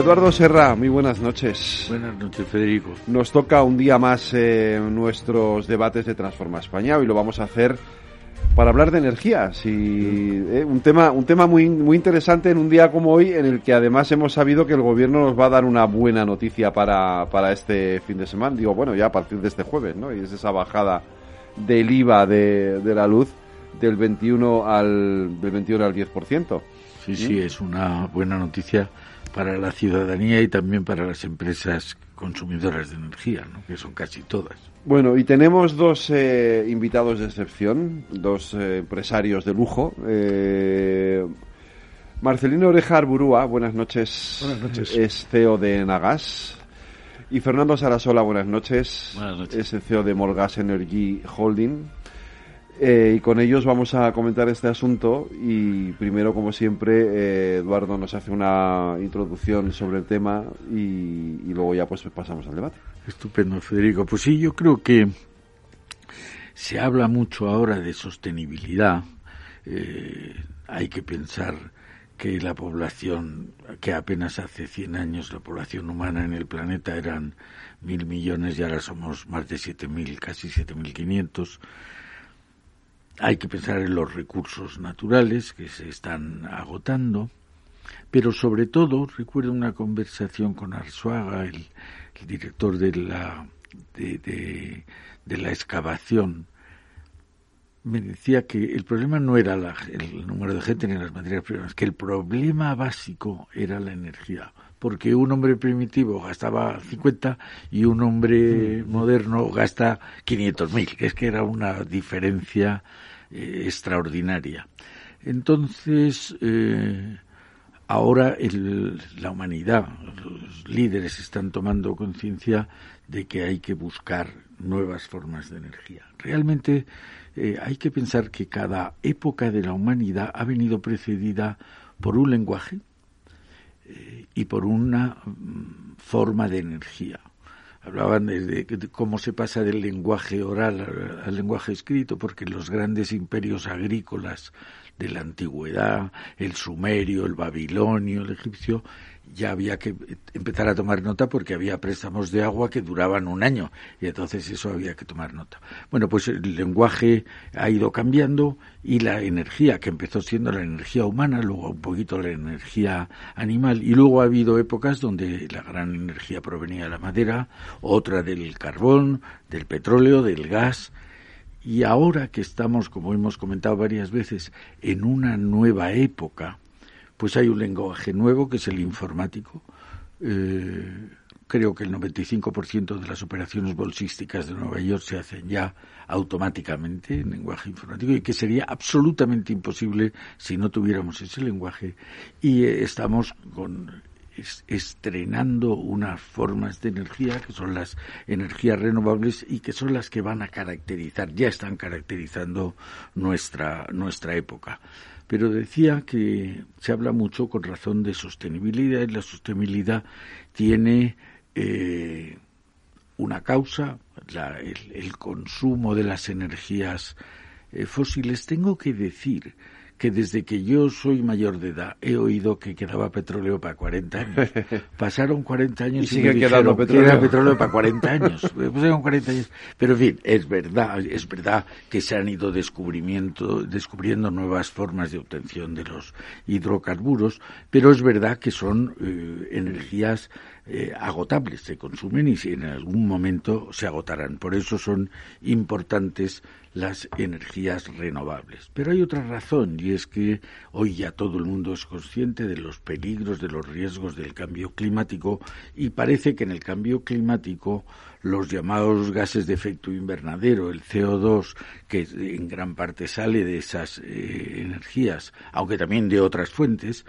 Eduardo Serra, muy buenas noches. Buenas noches, Federico. Nos toca un día más eh, nuestros debates de Transforma España. Y lo vamos a hacer para hablar de energías y eh, un tema un tema muy muy interesante en un día como hoy en el que además hemos sabido que el gobierno nos va a dar una buena noticia para, para este fin de semana. Digo bueno ya a partir de este jueves no y es esa bajada del IVA de, de la luz del 21 al del 21 al 10%. Sí, sí, es una buena noticia para la ciudadanía y también para las empresas consumidoras de energía, ¿no? que son casi todas. Bueno, y tenemos dos eh, invitados de excepción, dos eh, empresarios de lujo. Eh, Marcelino Oreja Arburúa, buenas noches. Buenas noches. Es CEO de Nagas. Y Fernando Sarasola, buenas noches. Buenas noches. Es el CEO de Molgas Energy Holding. Eh, y con ellos vamos a comentar este asunto y primero, como siempre, eh, Eduardo nos hace una introducción sobre el tema y, luego ya pues pasamos al debate. Estupendo, Federico. Pues sí, yo creo que se habla mucho ahora de sostenibilidad. Eh, hay que pensar que la población, que apenas hace 100 años la población humana en el planeta eran mil millones y ahora somos más de siete mil, casi siete mil quinientos. Hay que pensar en los recursos naturales que se están agotando, pero sobre todo recuerdo una conversación con Arzuaga, el, el director de la de, de, de, la excavación, me decía que el problema no era la, el número de gente ni las materias primas, que el problema básico era la energía, porque un hombre primitivo gastaba 50 y un hombre moderno gasta 500 mil, que es que era una diferencia eh, extraordinaria. Entonces, eh, ahora el, la humanidad, los líderes están tomando conciencia de que hay que buscar nuevas formas de energía. Realmente eh, hay que pensar que cada época de la humanidad ha venido precedida por un lenguaje y por una mm, forma de energía hablaban de, de, cómo se pasa del lenguaje oral al, al, lenguaje escrito, porque los grandes imperios agrícolas de la antigüedad, el sumerio, el babilonio, el egipcio, ya había que empezar a tomar nota porque había préstamos de agua que duraban un año y entonces eso había que tomar nota. Bueno, pues el lenguaje ha ido cambiando y la energía, que empezó siendo la energía humana, luego un poquito la energía animal y luego ha habido épocas donde la gran energía provenía de la madera, otra del carbón, del petróleo, del gas, y ahora que estamos, como hemos comentado varias veces, en una nueva época, pues hay un lenguaje nuevo que es el informático. Eh, creo que el 95% de las operaciones bolsísticas de Nueva York se hacen ya automáticamente en lenguaje informático y que sería absolutamente imposible si no tuviéramos ese lenguaje. Y eh, estamos con estrenando unas formas de energía que son las energías renovables y que son las que van a caracterizar, ya están caracterizando nuestra, nuestra época. Pero decía que se habla mucho con razón de sostenibilidad y la sostenibilidad tiene eh, una causa, la, el, consumo de las energías eh, fósiles. Tengo que decir que desde que yo soy mayor de edad he oído que quedaba petróleo para 40 años. Pasaron 40 años y, sigue quedando petróleo. Que era petróleo para 40 años. Pasaron 40 años. Pero en fin, es verdad, es verdad que se han ido descubrimiento, descubriendo nuevas formas de obtención de los hidrocarburos, pero es verdad que son eh, energías eh, agotables, se consumen y en algún momento se agotarán. Por eso son importantes las energías renovables. Pero hay otra razón y es que hoy ya todo el mundo es consciente de los peligros, de los riesgos del cambio climático y parece que en el cambio climático los llamados gases de efecto invernadero, el CO2, que en gran parte sale de esas eh, energías, aunque también de otras fuentes,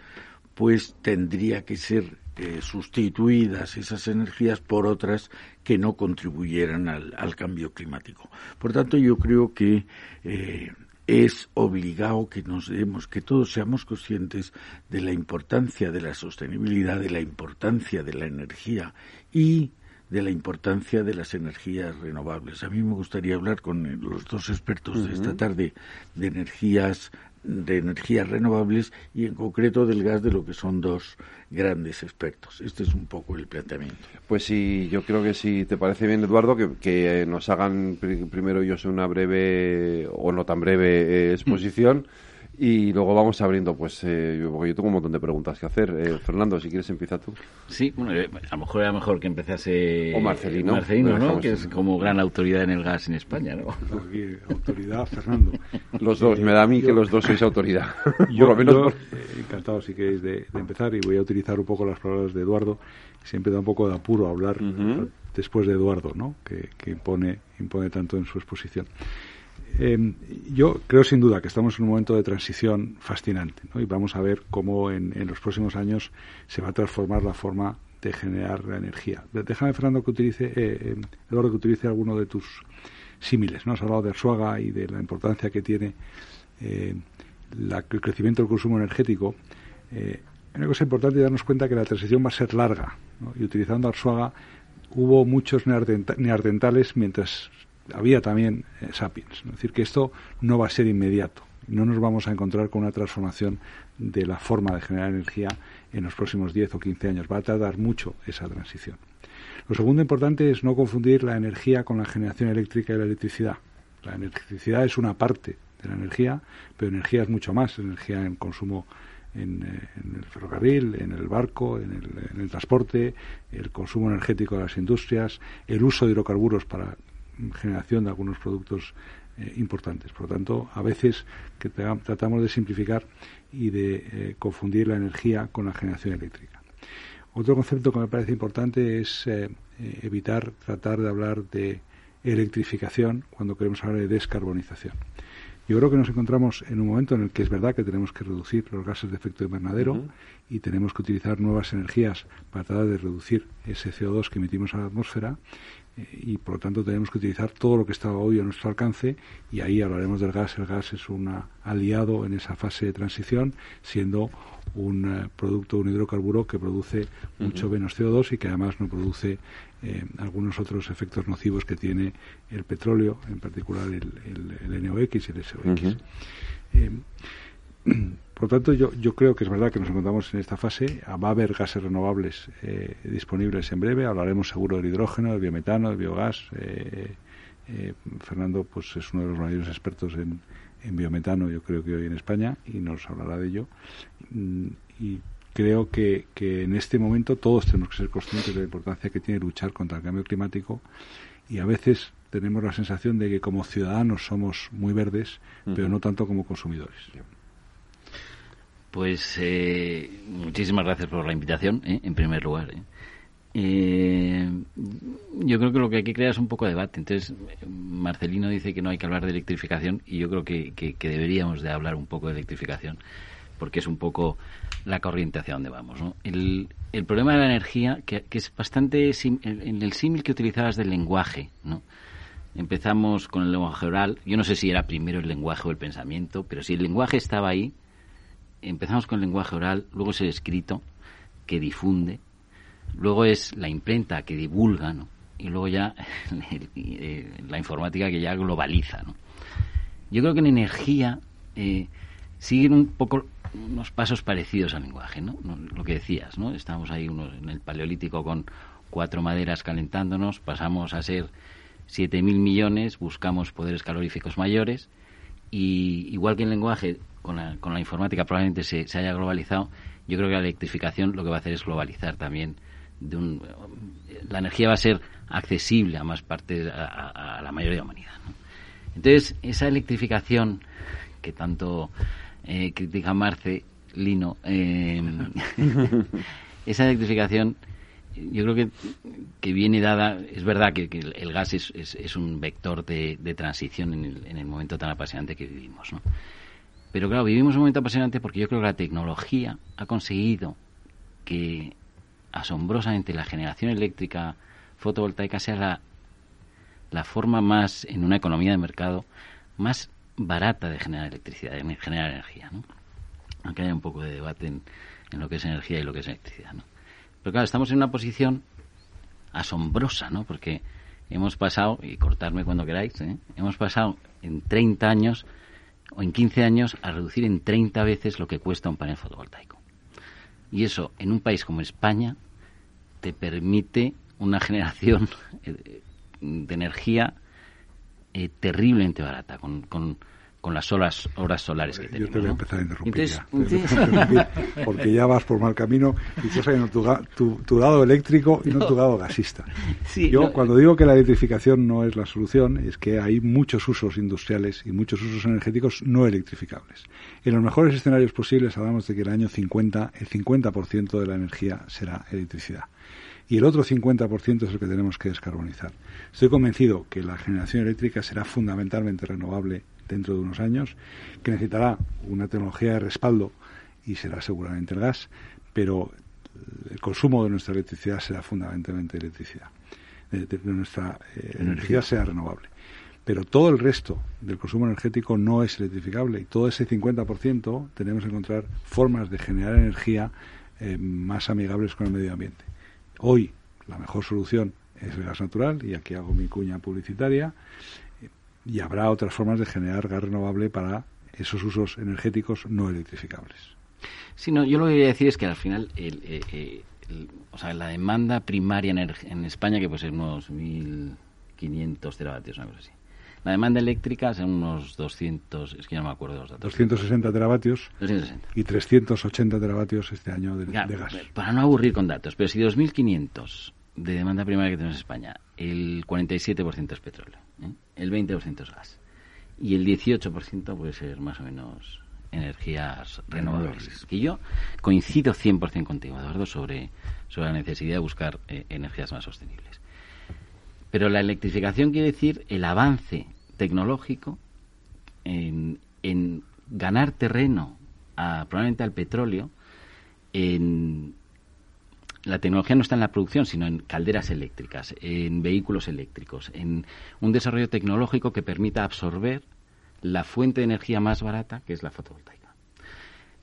pues tendría que ser eh, sustituidas esas energías por otras que no contribuyeran al, cambio climático. Por tanto, yo creo que eh, es obligado que nos demos, que todos seamos conscientes de la importancia de la sostenibilidad, de la importancia de la energía y de la importancia de las energías renovables. A mí me gustaría hablar con los dos expertos de esta tarde de energías de energías renovables y en concreto del gas de lo que son dos grandes expertos. Este es un poco el planteamiento. Pues sí, yo creo que si te parece bien, Eduardo, que, nos hagan primero yo sé una breve o no tan breve eh, exposición. Y luego vamos abriendo, pues, eh, porque yo tengo un montón de preguntas que hacer. Eh, Fernando, si quieres, empieza tú. Sí, bueno, eh, a lo mejor era mejor que empezase o Marcelino, Marcelino ¿no? Que es como gran autoridad en el gas en España, ¿no? autoridad, Fernando. Los dos, me da a mí que los dos sois autoridad. Yo, Por lo menos encantado, si queréis, de, empezar y voy a utilizar un poco las palabras de Eduardo. Siempre da un poco de apuro hablar después de Eduardo, ¿no? Que, que impone, impone tanto en su exposición. Eh, yo creo sin duda que estamos en un momento de transición fascinante y vamos a ver cómo en, los próximos años se va a transformar la forma de generar la energía. Déjame, Fernando, que utilice, eh, eh, Eduardo, que utilice alguno de tus símiles. ¿no? Has hablado de Arsuaga y de la importancia que tiene el crecimiento del consumo energético. una cosa importante es darnos cuenta que la transición va a ser larga. Y utilizando Arsuaga hubo muchos neardentales mientras había también eh, Sapiens. Es decir, que esto no va a ser inmediato. No nos vamos a encontrar con una transformación de la forma de generar energía en los próximos 10 o 15 años. Va a tardar mucho esa transición. Lo segundo importante es no confundir la energía con la generación eléctrica y la electricidad. La electricidad es una parte de la energía, pero energía es mucho más. Energía en consumo en, eh, el ferrocarril, en el barco, en el, en el, transporte, el consumo energético de las industrias, el uso de hidrocarburos para generación de algunos productos eh, importantes. Por lo tanto, a veces que tratamos de simplificar y de eh, confundir la energía con la generación eléctrica. Otro concepto que me parece importante es eh, evitar tratar de hablar de electrificación cuando queremos hablar de descarbonización. Yo creo que nos encontramos en un momento en el que es verdad que tenemos que reducir los gases de efecto invernadero y tenemos que utilizar nuevas energías para tratar de reducir ese CO2 que emitimos a la atmósfera y por lo tanto tenemos que utilizar todo lo que está hoy a nuestro alcance y ahí hablaremos del gas. El gas es un aliado en esa fase de transición, siendo un eh, producto, un hidrocarburo que produce mucho menos CO2 y que además no produce eh, algunos otros efectos nocivos que tiene el petróleo, en particular el, el, NOx y el SOX. Por tanto, yo, yo creo que es verdad que nos encontramos en esta fase. Va a haber gases renovables eh, disponibles en breve. Hablaremos seguro del hidrógeno, del biometano, del biogás. Eh, eh, Fernando pues es uno de los mayores expertos en, en, biometano, yo creo que hoy en España, y nos hablará de ello. Mm, y creo que, que en este momento todos tenemos que ser conscientes de la importancia que tiene luchar contra el cambio climático y a veces tenemos la sensación de que como ciudadanos somos muy verdes, pero no tanto como consumidores. Pues eh, muchísimas gracias por la invitación, ¿eh? en primer lugar. ¿eh? yo creo que lo que hay que crear es un poco de debate. Entonces, Marcelino dice que no hay que hablar de electrificación y yo creo que, deberíamos de hablar un poco de electrificación porque es un poco la corriente hacia donde vamos. El, problema de la energía, que, es bastante en el símil que utilizabas del lenguaje, ¿no? Empezamos con el lenguaje oral. Yo no sé si era primero el lenguaje o el pensamiento, pero si el lenguaje estaba ahí, empezamos con el lenguaje oral, luego es el escrito que difunde, luego es la imprenta que divulga, ¿no? y luego ya eh, la informática que ya globaliza. ¿no? Yo creo que en energía eh, siguen un poco unos pasos parecidos al lenguaje, ¿no? Lo que decías, ¿no? Estamos ahí unos, en el paleolítico con cuatro maderas calentándonos, pasamos a ser siete mil millones, buscamos poderes caloríficos mayores y igual que en lenguaje con la, con la informática probablemente se, se, haya globalizado, yo creo que la electrificación lo que va a hacer es globalizar también. De un, la energía va a ser accesible a más partes, a, la mayoría de la humanidad. Entonces, esa electrificación que tanto eh, critica Marce, Lino, eh, esa electrificación yo creo que, que viene dada, es verdad que, el gas es, es, un vector de, de transición en el, en el, momento tan apasionante que vivimos, ¿no? Pero claro, vivimos un momento apasionante porque yo creo que la tecnología ha conseguido que asombrosamente la generación eléctrica fotovoltaica sea la, la forma más, en una economía de mercado, más barata de generar electricidad, de generar energía, ¿no? Aunque haya un poco de debate en, lo que es energía y lo que es electricidad, ¿no? Pero claro, estamos en una posición asombrosa, ¿no? Porque hemos pasado, y cortarme cuando queráis, ¿eh? hemos pasado en 30 años o en 15 años a reducir en 30 veces lo que cuesta un panel fotovoltaico. Y eso, en un país como España, te permite una generación eh, de energía eh, terriblemente barata, con, con, con las horas, horas solares que tenemos. Yo te voy a empezar a interrumpir, ya. porque ya vas por mal camino y estás sabiendo tu, tu, lado eléctrico y no, tu lado gasista. Yo cuando digo que la electrificación no es la solución, es que hay muchos usos industriales y muchos usos energéticos no electrificables. En los mejores escenarios posibles hablamos de que el año 50, el 50% de la energía será electricidad y el otro 50% es el que tenemos que descarbonizar. Estoy convencido que la generación eléctrica será fundamentalmente renovable dentro de unos años, que necesitará una tecnología de respaldo y será seguramente el gas, pero el consumo de nuestra electricidad será fundamentalmente electricidad, de, nuestra eh, energía sea renovable. Pero todo el resto del consumo energético no es electrificable y todo ese 50% tenemos que encontrar formas de generar energía eh, más amigables con el medio ambiente. Hoy la mejor solución es el gas natural, y aquí hago mi cuña publicitaria, y habrá otras formas de generar gas renovable para esos usos energéticos no electrificables. Sí, no, yo lo que quería decir es que al final eh, eh, o sea, la demanda primaria en, España, que puede ser unos 1.500 teravatios, una cosa así. La demanda eléctrica son unos 200, es que ya no me acuerdo de los datos. 260 teravatios 260. y 380 teravatios este año de, gas. Para no aburrir con datos, pero si 2.500 de demanda primaria que tenemos en España, el 47% es petróleo, ¿eh? el 20% es gas y el 18% puede ser más o menos energías renovables. Y yo coincido 100% contigo, Eduardo, sobre, sobre la necesidad de buscar eh, energías más sostenibles. Pero la electrificación quiere decir el avance tecnológico en, ganar terreno a, probablemente al petróleo. En, la tecnología no está en la producción, sino en calderas eléctricas, en vehículos eléctricos, en un desarrollo tecnológico que permita absorber la fuente de energía más barata, que es la fotovoltaica.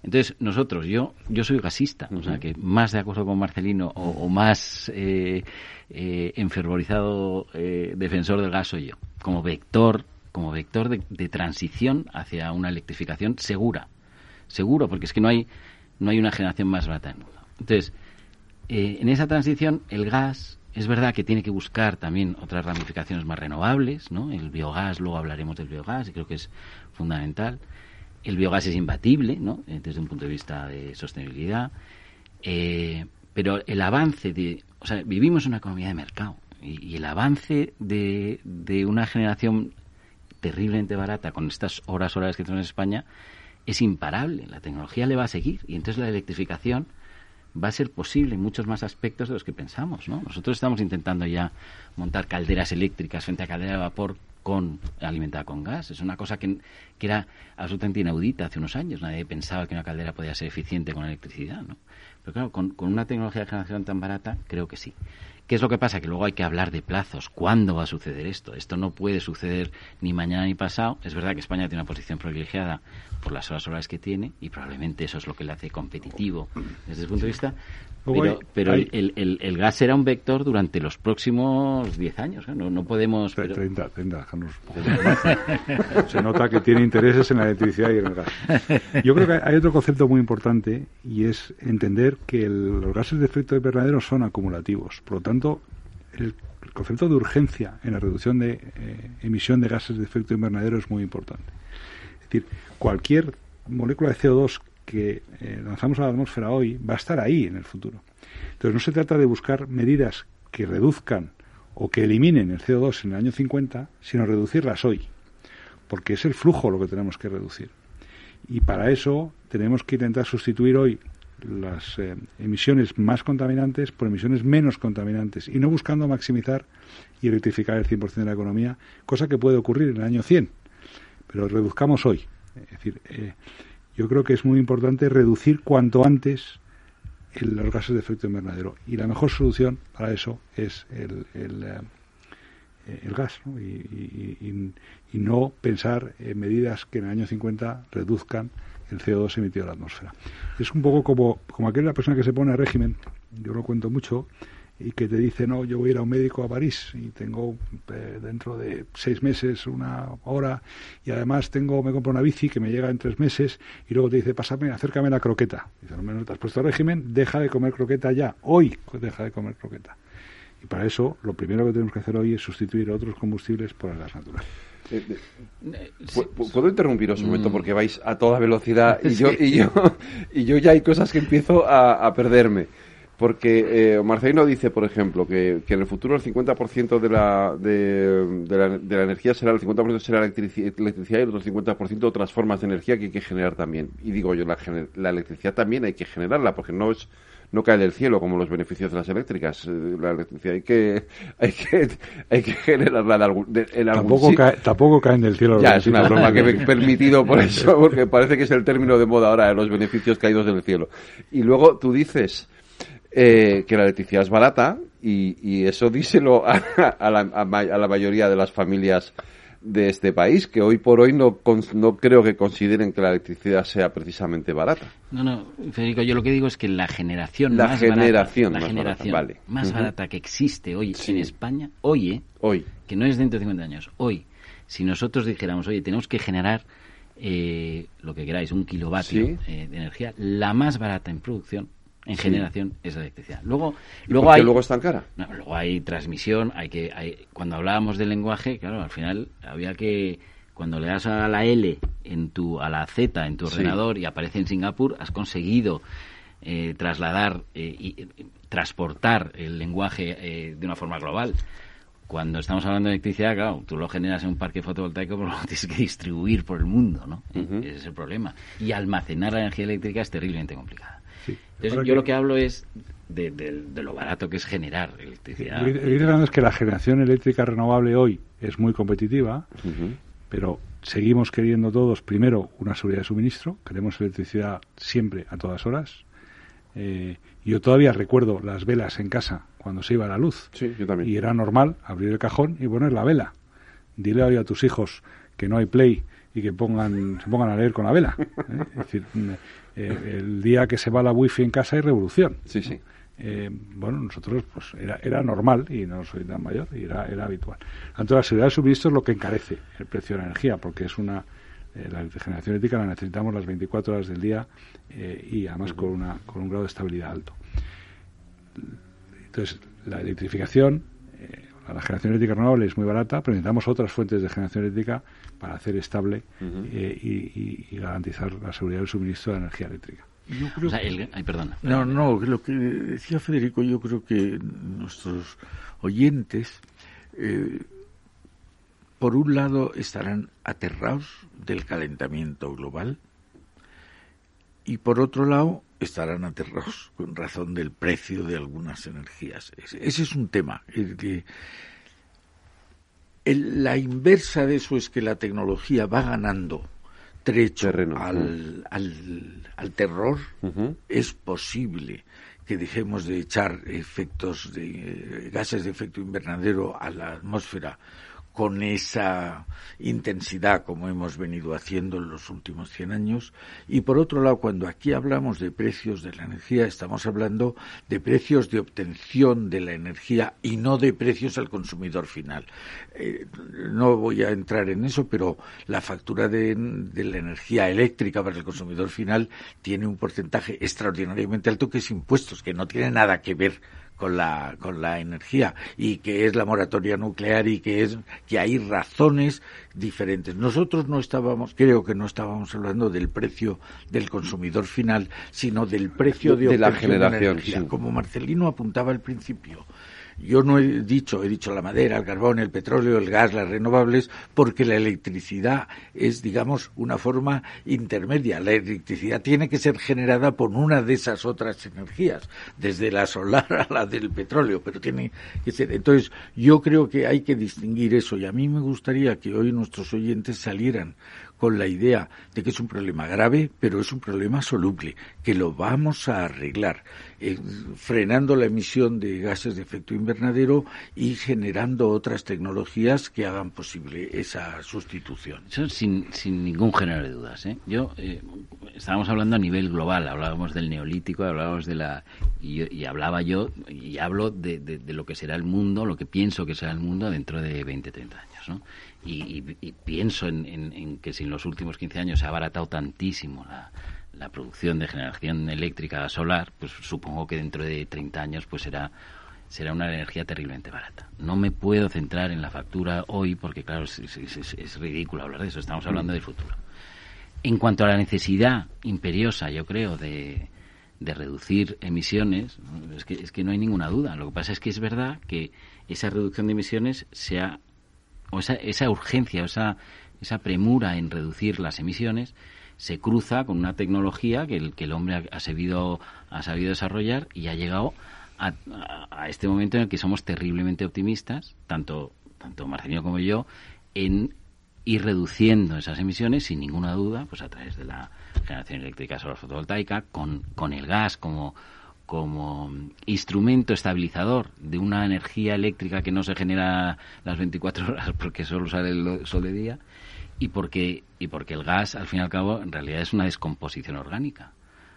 Entonces, nosotros, yo, yo soy gasista, o sea, que más de acuerdo con Marcelino o, más eh, eh, enfervorizado eh, defensor del gas soy yo, como vector, como vector de, transición hacia una electrificación segura, seguro, porque es que no hay, no hay una generación más barata en el mundo. Entonces, en esa transición, el gas es verdad que tiene que buscar también otras ramificaciones más renovables, ¿no? El biogás, luego hablaremos del biogás y creo que es fundamental el biogás es imbatible, ¿no? Eh, desde un punto de vista de sostenibilidad, eh, pero el avance de, o sea, vivimos una economía de mercado y, el avance de, de, una generación terriblemente barata con estas horas horas que tenemos en España es imparable. La tecnología le va a seguir y entonces la electrificación va a ser posible en muchos más aspectos de los que pensamos, ¿no? Nosotros estamos intentando ya montar calderas eléctricas frente a caldera de vapor con alimentada con gas. Es una cosa que, que, era absolutamente inaudita hace unos años. Nadie pensaba que una caldera podía ser eficiente con electricidad, ¿no? Pero claro, con, con una tecnología de generación tan barata, creo que sí. ¿Qué es lo que pasa? Que luego hay que hablar de plazos. ¿Cuándo va a suceder esto? Esto no puede suceder ni mañana ni pasado. Es verdad que España tiene una posición privilegiada por las horas solares que tiene y probablemente eso es lo que le hace competitivo desde ese punto de vista. Pero, el, el, el, gas será un vector durante los próximos 10 años. ¿eh? No, no podemos. Pero... 30, 30, Se nota que tiene intereses en la electricidad y en el gas. Yo creo que hay otro concepto muy importante y es entender que los gases de efecto invernadero son acumulativos. Por lo tanto, el concepto de urgencia en la reducción de eh, emisión de gases de efecto invernadero es muy importante. Es decir, cualquier molécula de CO2 que eh, lanzamos a la atmósfera hoy va a estar ahí en el futuro. Entonces no se trata de buscar medidas que reduzcan o que eliminen el CO2 en el año 50, sino reducirlas hoy, porque es el flujo lo que tenemos que reducir. Y para eso tenemos que intentar sustituir hoy las eh, emisiones más contaminantes por emisiones menos contaminantes y no buscando maximizar y rectificar el 100% de la economía, cosa que puede ocurrir en el año 100 pero reduzcamos hoy. Es decir, eh, yo creo que es muy importante reducir cuanto antes los gases de efecto invernadero. Y la mejor solución para eso es el, el, eh, gas ¿no? Y, no pensar en medidas que en el año 50 reduzcan el CO2 emitido a la atmósfera. Es un poco como, como aquella persona que se pone a régimen, yo lo cuento mucho, y que te dice, no, yo voy a ir a un médico a París y tengo eh, dentro de seis meses una hora y además tengo, me compro una bici que me llega en tres meses y luego te dice, pásame, acércame la croqueta. Dice, no, menos te has puesto régimen, deja de comer croqueta ya, hoy deja de comer croqueta. Y para eso, lo primero que tenemos que hacer hoy es sustituir otros combustibles por el gas natural. Eh, eh, ¿Puedo interrumpiros un momento mm. porque vais a toda velocidad y yo, y yo, y yo ya hay cosas que empiezo a, a perderme? Porque eh, Marcelino dice, por ejemplo, que, que en el futuro el 50% de la, de, de, la, de la energía será, el 50% será electricidad y el otro 50% otras formas de energía que hay que generar también. Y digo yo, la, la electricidad también hay que generarla porque no es no cae del cielo como los beneficios de las eléctricas. Eh, la electricidad hay que hay que hay que generarla de algún, de, en algún tampoco, cae, tampoco caen del cielo. Ya, es una broma que me he permitido por eso, porque parece que es el término de moda ahora, los beneficios caídos del cielo. Y luego tú dices eh, que la electricidad es barata y, y eso díselo a, a, la, a, la, mayoría de las familias de este país, que hoy por hoy no, no creo que consideren que la electricidad sea precisamente barata. No, no, Federico, yo lo que digo es que la generación la más generación barata, la más generación barata, vale. más uh -huh. barata que existe hoy sí. en España, hoy, ¿eh? Hoy. Que no es dentro de 50 años, hoy. Si nosotros dijéramos, oye, tenemos que generar eh, lo que queráis, un kilovatio ¿Sí? eh, de energía, la más barata en producción, en Sí. generación es la electricidad. Luego, ¿Y luego por qué hay luego es tan cara? no, luego hay transmisión, hay que hay, cuando hablábamos del lenguaje, claro, al final había que cuando le das a la L en tu a la Z en tu Sí. ordenador y aparece en Singapur, has conseguido eh, trasladar eh, y eh, transportar el lenguaje eh, de una forma global. Cuando estamos hablando de electricidad, claro, tú lo generas en un parque fotovoltaico, pero lo tienes que distribuir por el mundo, ¿no? Ese es el problema. Y almacenar la energía eléctrica es terriblemente complicada. Sí. Entonces, yo que- lo que hablo es de, de- de lo barato que es generar electricidad. Lo que hablando es que la generación eléctrica renovable hoy es muy competitiva, pero seguimos queriendo todos, primero, una seguridad de suministro, queremos electricidad siempre, a todas horas. Eh, yo todavía recuerdo las velas en casa cuando se iba la luz. Sí, yo también. Y era normal abrir el cajón y poner la vela. Dile hoy a tus hijos que no hay play y que pongan, se pongan a leer con la vela. ¿eh? Es decir, eh, el día que se va la wifi en casa hay revolución. Sí, sí. Eh, bueno, nosotros pues era, era normal y no soy tan mayor y era, era habitual. Tanto la seguridad de suministro es lo que encarece el precio de la energía porque es una eh, la generación eléctrica la necesitamos las 24 horas del día eh, y además con, una, con un grado de estabilidad alto. Entonces, la electrificación, la generación eléctrica renovable es muy barata, pero necesitamos otras fuentes de generación eléctrica para hacer estable eh, y, y- y garantizar la seguridad del suministro de energía eléctrica. Yo creo O sea, el- ay, perdona. No, no, lo que decía Federico, yo creo que nuestros oyentes, eh, por un lado, estarán aterrados del calentamiento global y por otro lado, estarán aterrados con razón del precio de algunas energías. Ese, ese es un tema. el que- el- la inversa de eso es que la tecnología va ganando trecho Terreno, al, al, al terror. Es posible que dejemos de echar efectos de eh, gases de efecto invernadero a la atmósfera con esa intensidad como hemos venido haciendo en los últimos 100 años. Y por otro lado, cuando aquí hablamos de precios de la energía, estamos hablando de precios de obtención de la energía y no de precios al consumidor final. Eh, no voy a entrar en eso, pero la factura de, de la energía eléctrica para el consumidor final tiene un porcentaje extraordinariamente alto que es impuestos, que no tiene nada que ver con la con la energía y que es la moratoria nuclear y que es que hay razones diferentes. Nosotros no estábamos, creo que no estábamos hablando del precio del consumidor final, sino del precio de, De la generación, energía. sí. Como Marcelino apuntaba al principio. Yo no he dicho, he dicho la madera, el carbón, el petróleo, el gas, las renovables, porque la electricidad es, digamos, una forma intermedia. La electricidad tiene que ser generada por una de esas otras energías, desde la solar a la del petróleo, pero tiene que ser. Entonces, yo creo que hay que distinguir eso y a mí me gustaría que hoy nuestros oyentes salieran con la idea de que es un problema grave, pero es un problema soluble, que lo vamos a arreglar, eh, frenando la emisión de gases de efecto invernadero y generando otras tecnologías que hagan posible esa sustitución. Eso sin, sin ningún género de dudas. ¿eh? Yo eh, estábamos hablando a nivel global, hablábamos del neolítico, hablábamos de la y, hablaba yo y hablo de, de, lo que será el mundo, lo que pienso que será el mundo dentro de 20, 30 años, ¿no? y, pienso en, que si en los últimos 15 años se ha abaratado tantísimo la, producción de generación eléctrica solar, pues supongo que dentro de 30 años pues será será una energía terriblemente barata. No me puedo centrar en la factura hoy porque, claro, es, ridículo hablar de eso. Estamos hablando del futuro. En cuanto a la necesidad imperiosa, yo creo, de, de reducir emisiones, es que, no hay ninguna duda. Lo que pasa es que es verdad que esa reducción de emisiones se ha o esa, esa urgencia, esa, esa premura en reducir las emisiones, se cruza con una tecnología que el, que el hombre ha, sabido, ha sabido desarrollar y ha llegado a, a, este momento en el que somos terriblemente optimistas, tanto, tanto Marcelino como yo, en ir reduciendo esas emisiones sin ninguna duda, pues a través de la generación eléctrica solar fotovoltaica, con, con el gas como como instrumento estabilizador de una energía eléctrica que no se genera las 24 horas porque solo sale el sol de día y porque y porque el gas al fin y al cabo en realidad es una descomposición orgánica.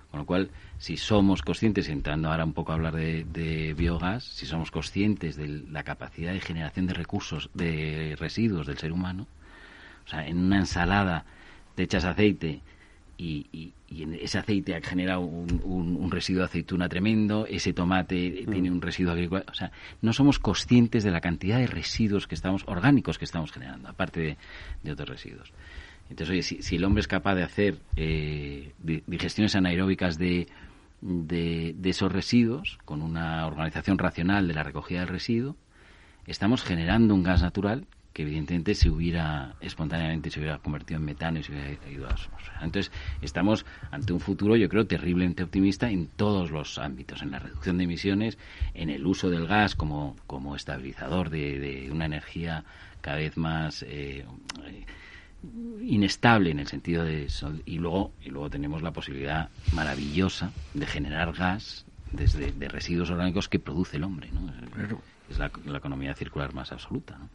Con lo cual si somos conscientes entrando ahora un poco a hablar de, biogás si somos conscientes de la capacidad de generación de recursos de residuos del ser humano sea en una ensalada te echas aceite y, ese aceite ha generado un, residuo de aceituna tremendo, ese tomate mm. tiene un residuo agrícola. O sea, no somos conscientes de la cantidad de residuos que estamos, orgánicos que estamos generando, aparte de, otros residuos. Entonces, oye, si, el hombre es capaz de hacer eh, digestiones anaeróbicas de, de, de, esos residuos, con una organización racional de la recogida del residuo, estamos generando un gas natural que evidentemente se hubiera espontáneamente se hubiera convertido en metano y se hubiera ido a la atmósfera. Entonces, estamos ante un futuro, yo creo, terriblemente optimista en todos los ámbitos, en la reducción de emisiones, en el uso del gas como, como estabilizador de, una energía cada vez más eh, inestable en el sentido de y luego y luego tenemos la posibilidad maravillosa de generar gas desde de residuos orgánicos que produce el hombre, ¿no? Es la, la economía circular más absoluta, ¿no?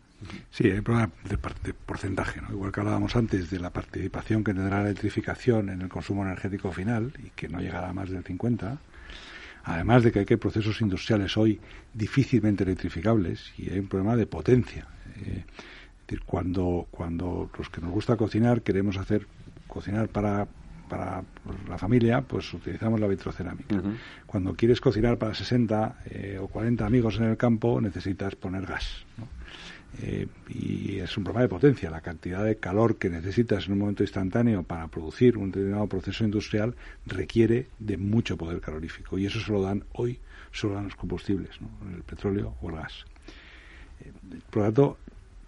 Sí, hay un problema de, porcentaje, ¿no? Igual que hablábamos antes de la participación que tendrá la electrificación en el consumo energético final y que no llegará a más del 50, además de que hay que procesos industriales hoy difícilmente electrificables y hay un problema de potencia. Eh, es decir, cuando, cuando los que nos gusta cocinar queremos hacer cocinar para para la familia, pues utilizamos la vitrocerámica. Cuando quieres cocinar para 60 eh, o 40 amigos en el campo, necesitas poner gas. ¿no? Eh, y es un problema de potencia. La cantidad de calor que necesitas en un momento instantáneo para producir un determinado proceso industrial requiere de mucho poder calorífico y eso se lo dan hoy, solo dan los combustibles, el petróleo o el gas. Eh, por lo tanto,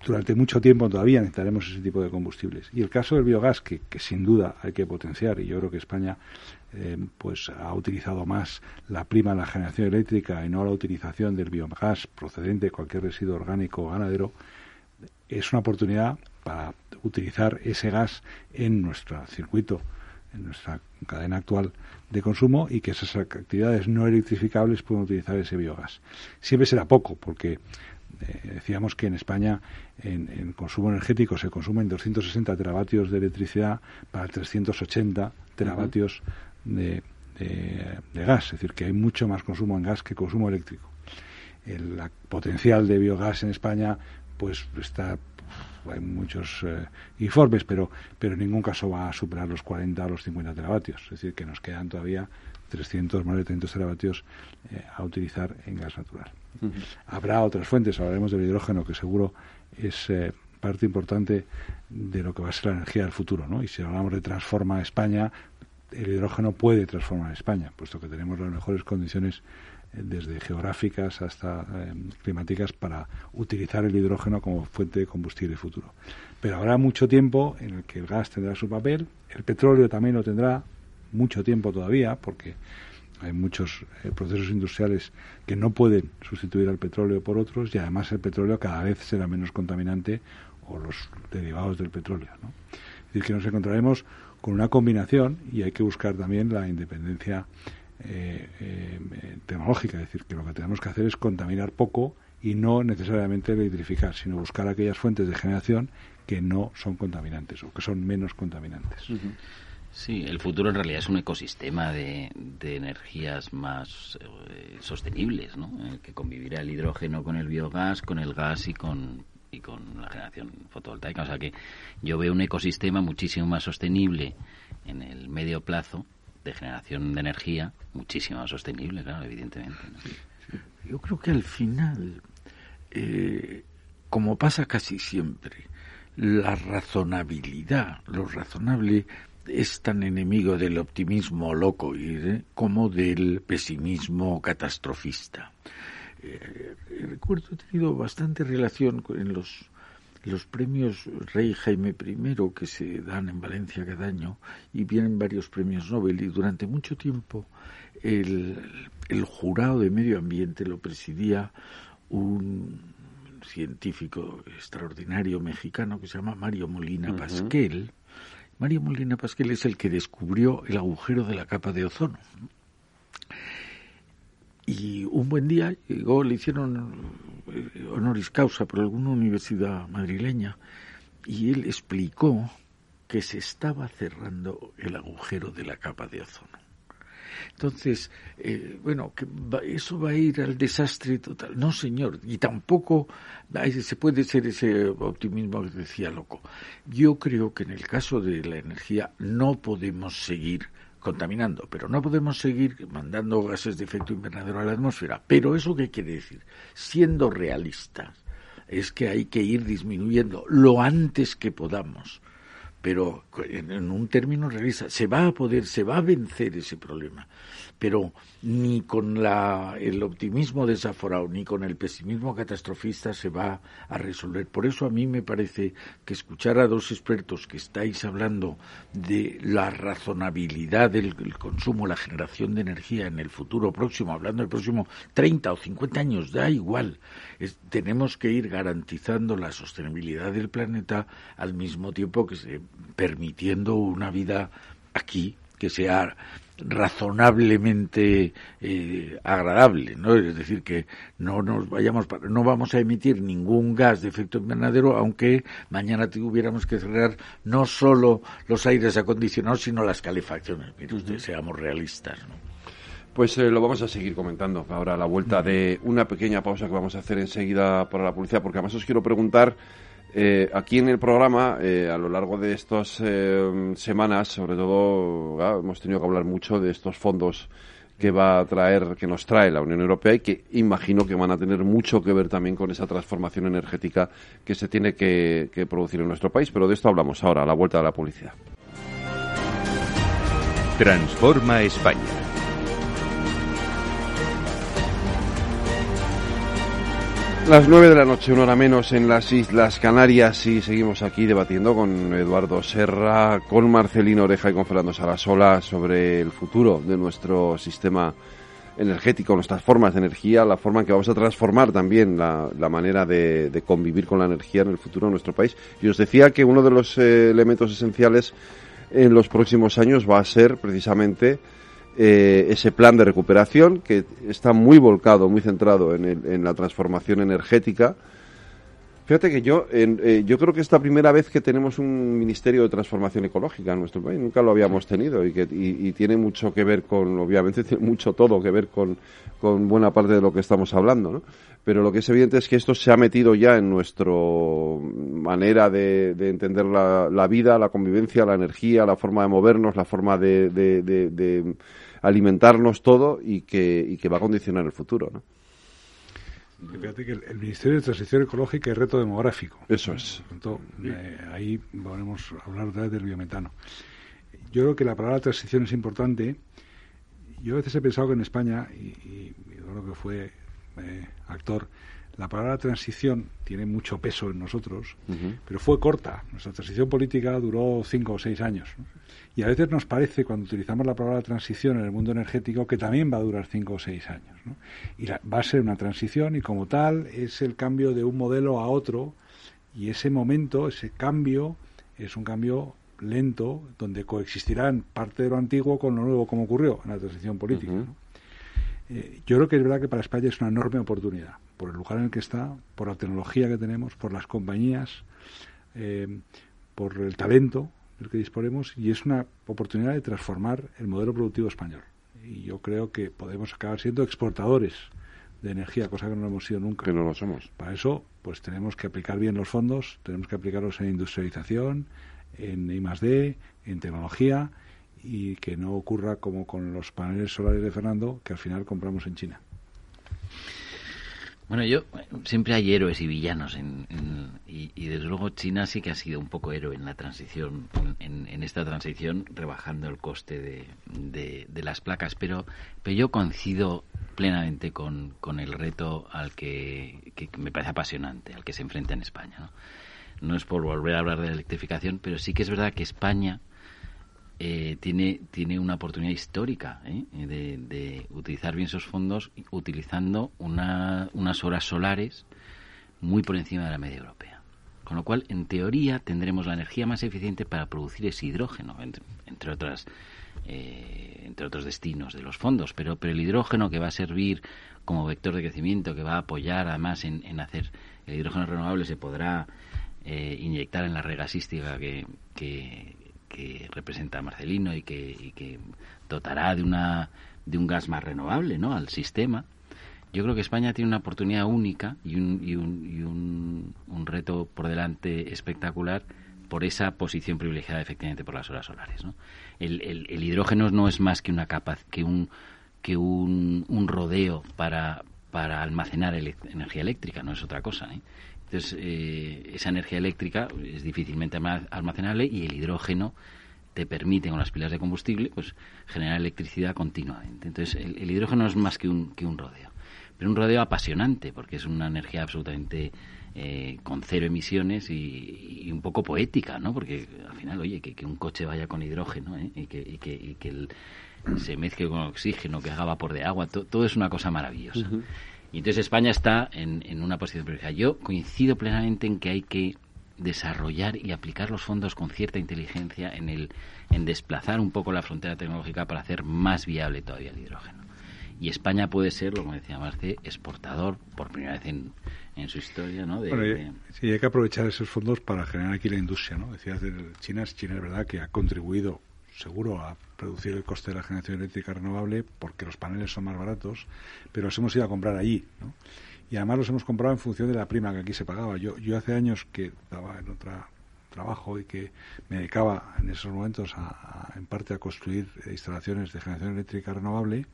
durante mucho tiempo todavía necesitaremos ese tipo de combustibles. Y el caso del biogás, que, sin duda hay que potenciar, y yo creo que España eh, pues ha utilizado más la prima de la generación eléctrica y no la utilización del biogás procedente de cualquier residuo orgánico ganadero, es una oportunidad para utilizar ese gas en nuestro circuito, en nuestra cadena actual de consumo y que esas actividades no electrificables puedan utilizar ese biogás. Siempre será poco, porque eh, decíamos que en España en, consumo energético se consumen 260 teravatios de electricidad para 380 teravatios de, gas, es decir, que hay mucho más consumo en gas que consumo eléctrico. El potencial de biogás en España, pues está hay muchos eh, informes, pero, pero en ningún caso va a superar los 40 o los 50 teravatios. Es decir, que nos quedan todavía 300, más de 300 teravatios eh, a utilizar en gas natural. Habrá otras fuentes, hablaremos del hidrógeno, que seguro es eh, parte importante de lo que va a ser la energía del futuro. ¿no? Y si hablamos de transforma España, el hidrógeno puede transformar España, puesto que tenemos las mejores condiciones eh, desde geográficas hasta climáticas para utilizar el hidrógeno como fuente de combustible futuro. Pero habrá mucho tiempo en el que el gas tendrá su papel, el petróleo también lo tendrá mucho tiempo todavía, porque hay muchos eh, procesos industriales que no pueden sustituir al petróleo por otros y además el petróleo cada vez será menos contaminante o los derivados del petróleo. ¿no? Es decir, que nos encontraremos con una combinación y hay que buscar también la independencia eh, eh, tecnológica. Es decir, que lo que tenemos que hacer es contaminar poco y no necesariamente electrificar, sino buscar aquellas fuentes de generación que no son contaminantes o que son menos contaminantes. Sí, el futuro en realidad es un ecosistema de, energías más eh, sostenibles, ¿no? En el que convivirá el hidrógeno con el biogás, con el gas y con, y con la generación fotovoltaica. O sea que yo veo un ecosistema muchísimo más sostenible en el medio plazo de generación de energía, muchísimo más sostenible, claro, evidentemente. Yo creo que al final, eh, como pasa casi siempre, la razonabilidad, lo razonable es tan enemigo del optimismo loco ¿eh? como del pesimismo catastrofista. Eh, recuerdo, he tenido bastante relación en los, los premios Rey Jaime I que se dan en Valencia cada año y vienen varios premios Nobel y durante mucho tiempo el, el jurado de medio ambiente lo presidía un científico extraordinario mexicano que se llama Mario Molina Pasquel. Mario Molina Pasquel es el que descubrió el agujero de la capa de ozono. Y un buen día llegó, le hicieron eh, honoris causa por alguna universidad madrileña y él explicó que se estaba cerrando el agujero de la capa de ozono. Entonces, eh, bueno, que eso va a ir al desastre total. No, señor, y tampoco se puede ser ese optimismo que decía loco. Yo creo que en el caso de la energía no podemos seguir contaminando, pero no podemos seguir mandando gases de efecto invernadero a la atmósfera. Pero eso qué quiere decir? Siendo realistas, es que hay que ir disminuyendo lo antes que podamos pero en, un término realista se va a poder, se va a vencer ese problema pero ni con la, el optimismo desaforado ni con el pesimismo catastrofista se va a resolver. Por eso a mí me parece que escuchar a dos expertos que estáis hablando de la razonabilidad del, consumo, la generación de energía en el futuro próximo, hablando del próximo 30 o 50 años, da igual. tenemos que ir garantizando la sostenibilidad del planeta al mismo tiempo que se, permitiendo una vida aquí que sea razonablemente eh, agradable, ¿no? Es decir, que no nos vayamos, no vamos a emitir ningún gas de efecto invernadero, aunque mañana tuviéramos que cerrar no solo los aires acondicionados, sino las calefacciones. Mire usted, seamos realistas, ¿no? Pues eh, lo vamos a seguir comentando ahora a la vuelta de una pequeña pausa que vamos a hacer enseguida para la publicidad, porque además os quiero preguntar eh, aquí en el programa, eh, a lo largo de estas eh, semanas, sobre todo, ah, hemos tenido que hablar mucho de estos fondos que va a traer, que nos trae la Unión Europea y que imagino que van a tener mucho que ver también con esa transformación energética que se tiene que producir en nuestro país. Pero de esto hablamos ahora, a la vuelta de la publicidad. Transforma España. Las nueve de la noche, una hora menos en las Islas Canarias y seguimos aquí debatiendo con Eduardo Serra, con Marcelino Oreja y con Fernando Sarasola sobre el futuro de nuestro sistema energético, nuestras formas de energía, la forma en que vamos a transformar también la, manera de, convivir con la energía en el futuro de nuestro país. Y os decía que uno de los eh, elementos esenciales en los próximos años va a ser precisamente eh, ese plan de recuperación que está muy volcado, muy centrado en, la transformación energética. Fíjate que yo, eh, yo creo que es la primera vez que tenemos un Ministerio de Transformación Ecológica en nuestro país. Nunca lo habíamos tenido y, que, tiene mucho que ver con, obviamente, tiene mucho todo que ver con, buena parte de lo que estamos hablando, Pero lo que es evidente es que esto se ha metido ya en nuestra manera de, entender la, vida, la convivencia, la energía, la forma de movernos, la forma de alimentarnos todo y que, y que va a condicionar el futuro. ¿no? Fíjate que el, Ministerio de Transición Ecológica y Reto Demográfico. Eso es. Eh, ahí hablar otra vez del biometano. Yo creo que la palabra transición es importante. Yo a veces he pensado que en España, y, y, creo que fue eh, actor, la palabra transición tiene mucho peso en nosotros, pero fue corta. Nuestra transición política duró cinco o seis años. Y a veces nos parece, cuando utilizamos la palabra transición en el mundo energético, que también va a durar cinco o seis años. Y va a ser una transición y como tal es el cambio de un modelo a otro Y ese momento, ese cambio, es un cambio lento, donde coexistirán parte de lo antiguo con lo nuevo, como ocurrió en la transición política. Eh, yo creo que es verdad que para España es una enorme oportunidad, por el lugar en el que está, por la tecnología que tenemos, por las compañías, eh, por el talento del que disponemos, y es una oportunidad de transformar el modelo productivo español. Y yo creo que podemos acabar siendo exportadores de energía, cosa que no hemos sido nunca. Que no lo somos. Para eso, pues tenemos que aplicar bien los fondos, tenemos que aplicarlos en industrialización, en I+D, en tecnología y que no ocurra como con los paneles solares de Fernando, que al final compramos en China. Bueno, yo siempre hay héroes y villanos en, y, desde luego China sí que ha sido un poco héroe en la transición, en, esta transición, rebajando el coste de, de, las placas. Pero, pero yo coincido plenamente con, el reto al que, me parece apasionante, al que se enfrenta en España. ¿no? no es por volver a hablar de electrificación, pero sí que es verdad que España tiene, tiene una oportunidad histórica ¿eh? de, utilizar bien esos fondos utilizando unas horas solares muy por encima de la media europea. Con lo cual, en teoría, tendremos la energía más eficiente para producir ese hidrógeno, entre, otras, eh, entre otros destinos de los fondos. Pero, pero el hidrógeno que va a servir como vector de crecimiento, que va a apoyar además en, en hacer el hidrógeno renovable, se podrá eh, inyectar en la regasística que, que, representa Marcelino y que, que, dotará de, una, de un gas más renovable ¿no? al sistema, yo creo que España tiene una oportunidad única y un, y un, y un, un reto por delante espectacular por esa posición privilegiada efectivamente por las horas solares. ¿no? El, el, hidrógeno no es más que una capa, que un que un, un rodeo para, para almacenar energía eléctrica, no es otra cosa. ¿eh? Entonces, eh, esa energía eléctrica es difícilmente almacenable y el hidrógeno te permite con las pilas de combustible pues generar electricidad continuamente. Entonces, el, hidrógeno es más que un, que un rodeo, pero un rodeo apasionante porque es una energía absolutamente eh, con cero emisiones y, un poco poética, ¿no? Porque al final, oye, que, un coche vaya con hidrógeno ¿eh? y que, y que, y que se mezcle con oxígeno, que haga vapor de agua, todo es una cosa maravillosa. Y entonces España está en, en una posición privilegiada. Yo coincido plenamente en que hay que desarrollar y aplicar los fondos con cierta inteligencia en, el, en desplazar un poco la frontera tecnológica para hacer más viable todavía el hidrógeno. Y España puede ser, como decía Marce, exportador por primera vez en, en su historia. ¿no? De, sí, hay que aprovechar esos fondos para generar aquí la industria. ¿no? Decías, China, China es verdad que ha contribuido seguro a reducir el coste de la generación eléctrica renovable porque los paneles son más baratos, pero los hemos ido a comprar allí. ¿no? Y además los hemos comprado en función de la prima que aquí se pagaba. Yo, yo hace años que estaba en otro trabajo y que me dedicaba en esos momentos a, en parte a construir instalaciones de generación eléctrica renovable.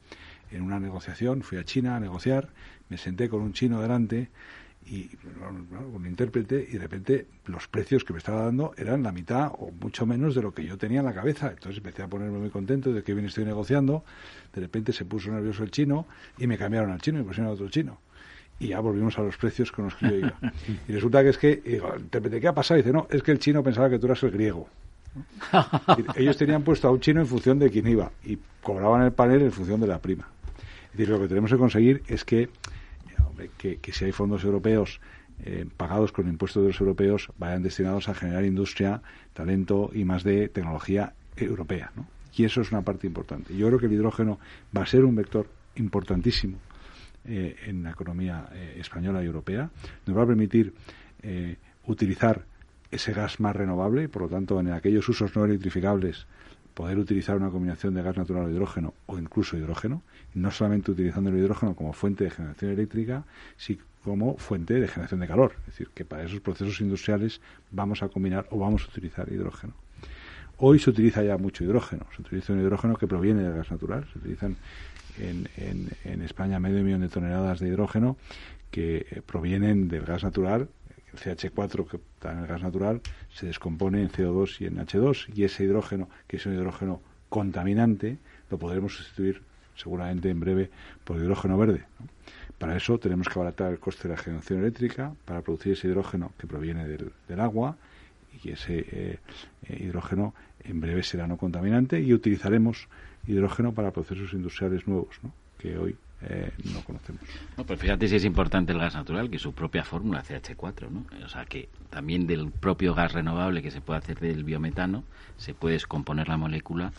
En una negociación fui a China a negociar, me senté con un chino delante y un intérprete y de repente los precios que me estaba dando eran la mitad o mucho menos de lo que yo tenía en la cabeza. Entonces empecé a ponerme muy contento de que bien estoy negociando. De repente se puso nervioso el chino y me cambiaron al chino y pusieron a otro chino. Y ya volvimos a los precios con los que yo iba. Y resulta que es que, digo, intérprete, ¿qué ha pasado? Dice, no, es que el chino pensaba que tú eras el griego. Ellos tenían puesto a un chino en función de quién iba y cobraban el panel en función de la prima. Lo que tenemos que conseguir es que que, si hay fondos europeos eh, pagados con impuestos de los europeos vayan destinados a generar industria, talento y más de tecnología europea. ¿no? Y eso es una parte importante. Yo creo que el hidrógeno va a ser un vector importantísimo eh, en la economía eh, española y europea. Nos va a permitir utilizar ese gas más renovable, por lo tanto, en aquellos usos no electrificables, poder utilizar una combinación de gas natural o hidrógeno o incluso hidrógeno no solamente utilizando el hidrógeno como fuente de generación eléctrica, sino como fuente de generación de calor. Es decir, que para esos procesos industriales vamos a combinar o vamos a utilizar hidrógeno. Hoy se utiliza ya mucho hidrógeno. Se utiliza un hidrógeno que proviene del gas natural. Se utilizan en, España medio millón de toneladas de hidrógeno que eh, provienen del gas natural. El CH4 que está en el gas natural se descompone en CO2 y en H2 y ese hidrógeno, que es un hidrógeno contaminante, lo podremos sustituir seguramente en breve por hidrógeno verde. Para eso tenemos que abaratar el coste de la generación eléctrica para producir ese hidrógeno que proviene del, agua y ese eh, eh, hidrógeno en breve será no contaminante y utilizaremos hidrógeno para procesos industriales nuevos, que hoy eh, no conocemos. No, pues fíjate si es importante el gas natural, que su propia fórmula CH4, ¿no? O sea, que también del propio gas renovable que se puede hacer del biometano, se puede descomponer la molécula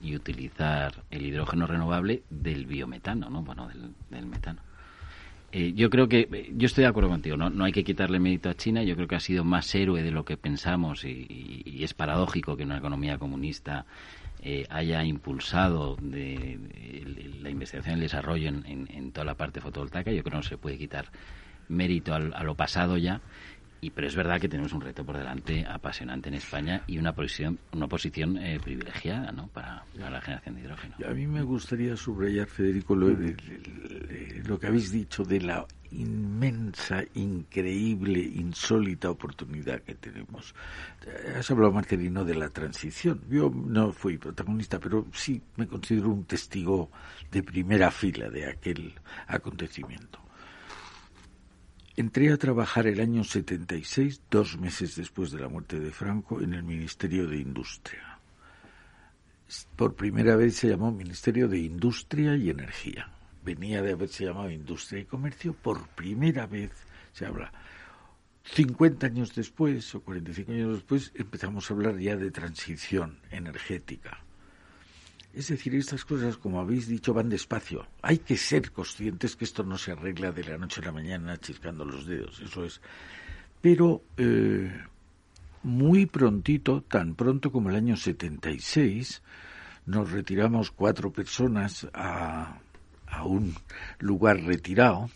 y utilizar el hidrógeno renovable del biometano, ¿no? Bueno, del, metano. Eh, yo creo que, eh, yo estoy de acuerdo contigo, ¿no? no hay que quitarle mérito a China, yo creo que ha sido más héroe de lo que pensamos y, es paradójico que una economía comunista eh, haya impulsado de, la investigación y el desarrollo en, toda la parte fotovoltaica, yo creo que no se puede quitar mérito a lo pasado ya y pero es verdad que tenemos un reto por delante apasionante en España y una posición una posición eh, privilegiada ¿no? para, la generación de hidrógeno. A mí me gustaría subrayar, Federico, lo, lo que habéis dicho de la inmensa, increíble, insólita oportunidad que tenemos. Has hablado, Marcelino, de la transición. Yo no fui protagonista, pero sí me considero un testigo de primera fila de aquel acontecimiento. Entré a trabajar el año 76, dos meses después de la muerte de Franco, en el Ministerio de Industria. Por primera vez se llamó Ministerio de Industria y Energía. Venía de haberse llamado Industria y Comercio. Por primera vez se habla. 50 años después, o 45 años después, empezamos a hablar ya de transición energética. Es decir, estas cosas, como habéis dicho, van despacio. Hay que ser conscientes que esto no se arregla de la noche a la mañana chiscando los dedos, eso es. Pero eh, muy prontito, tan pronto como el año 76, nos retiramos cuatro personas a, a un lugar retirado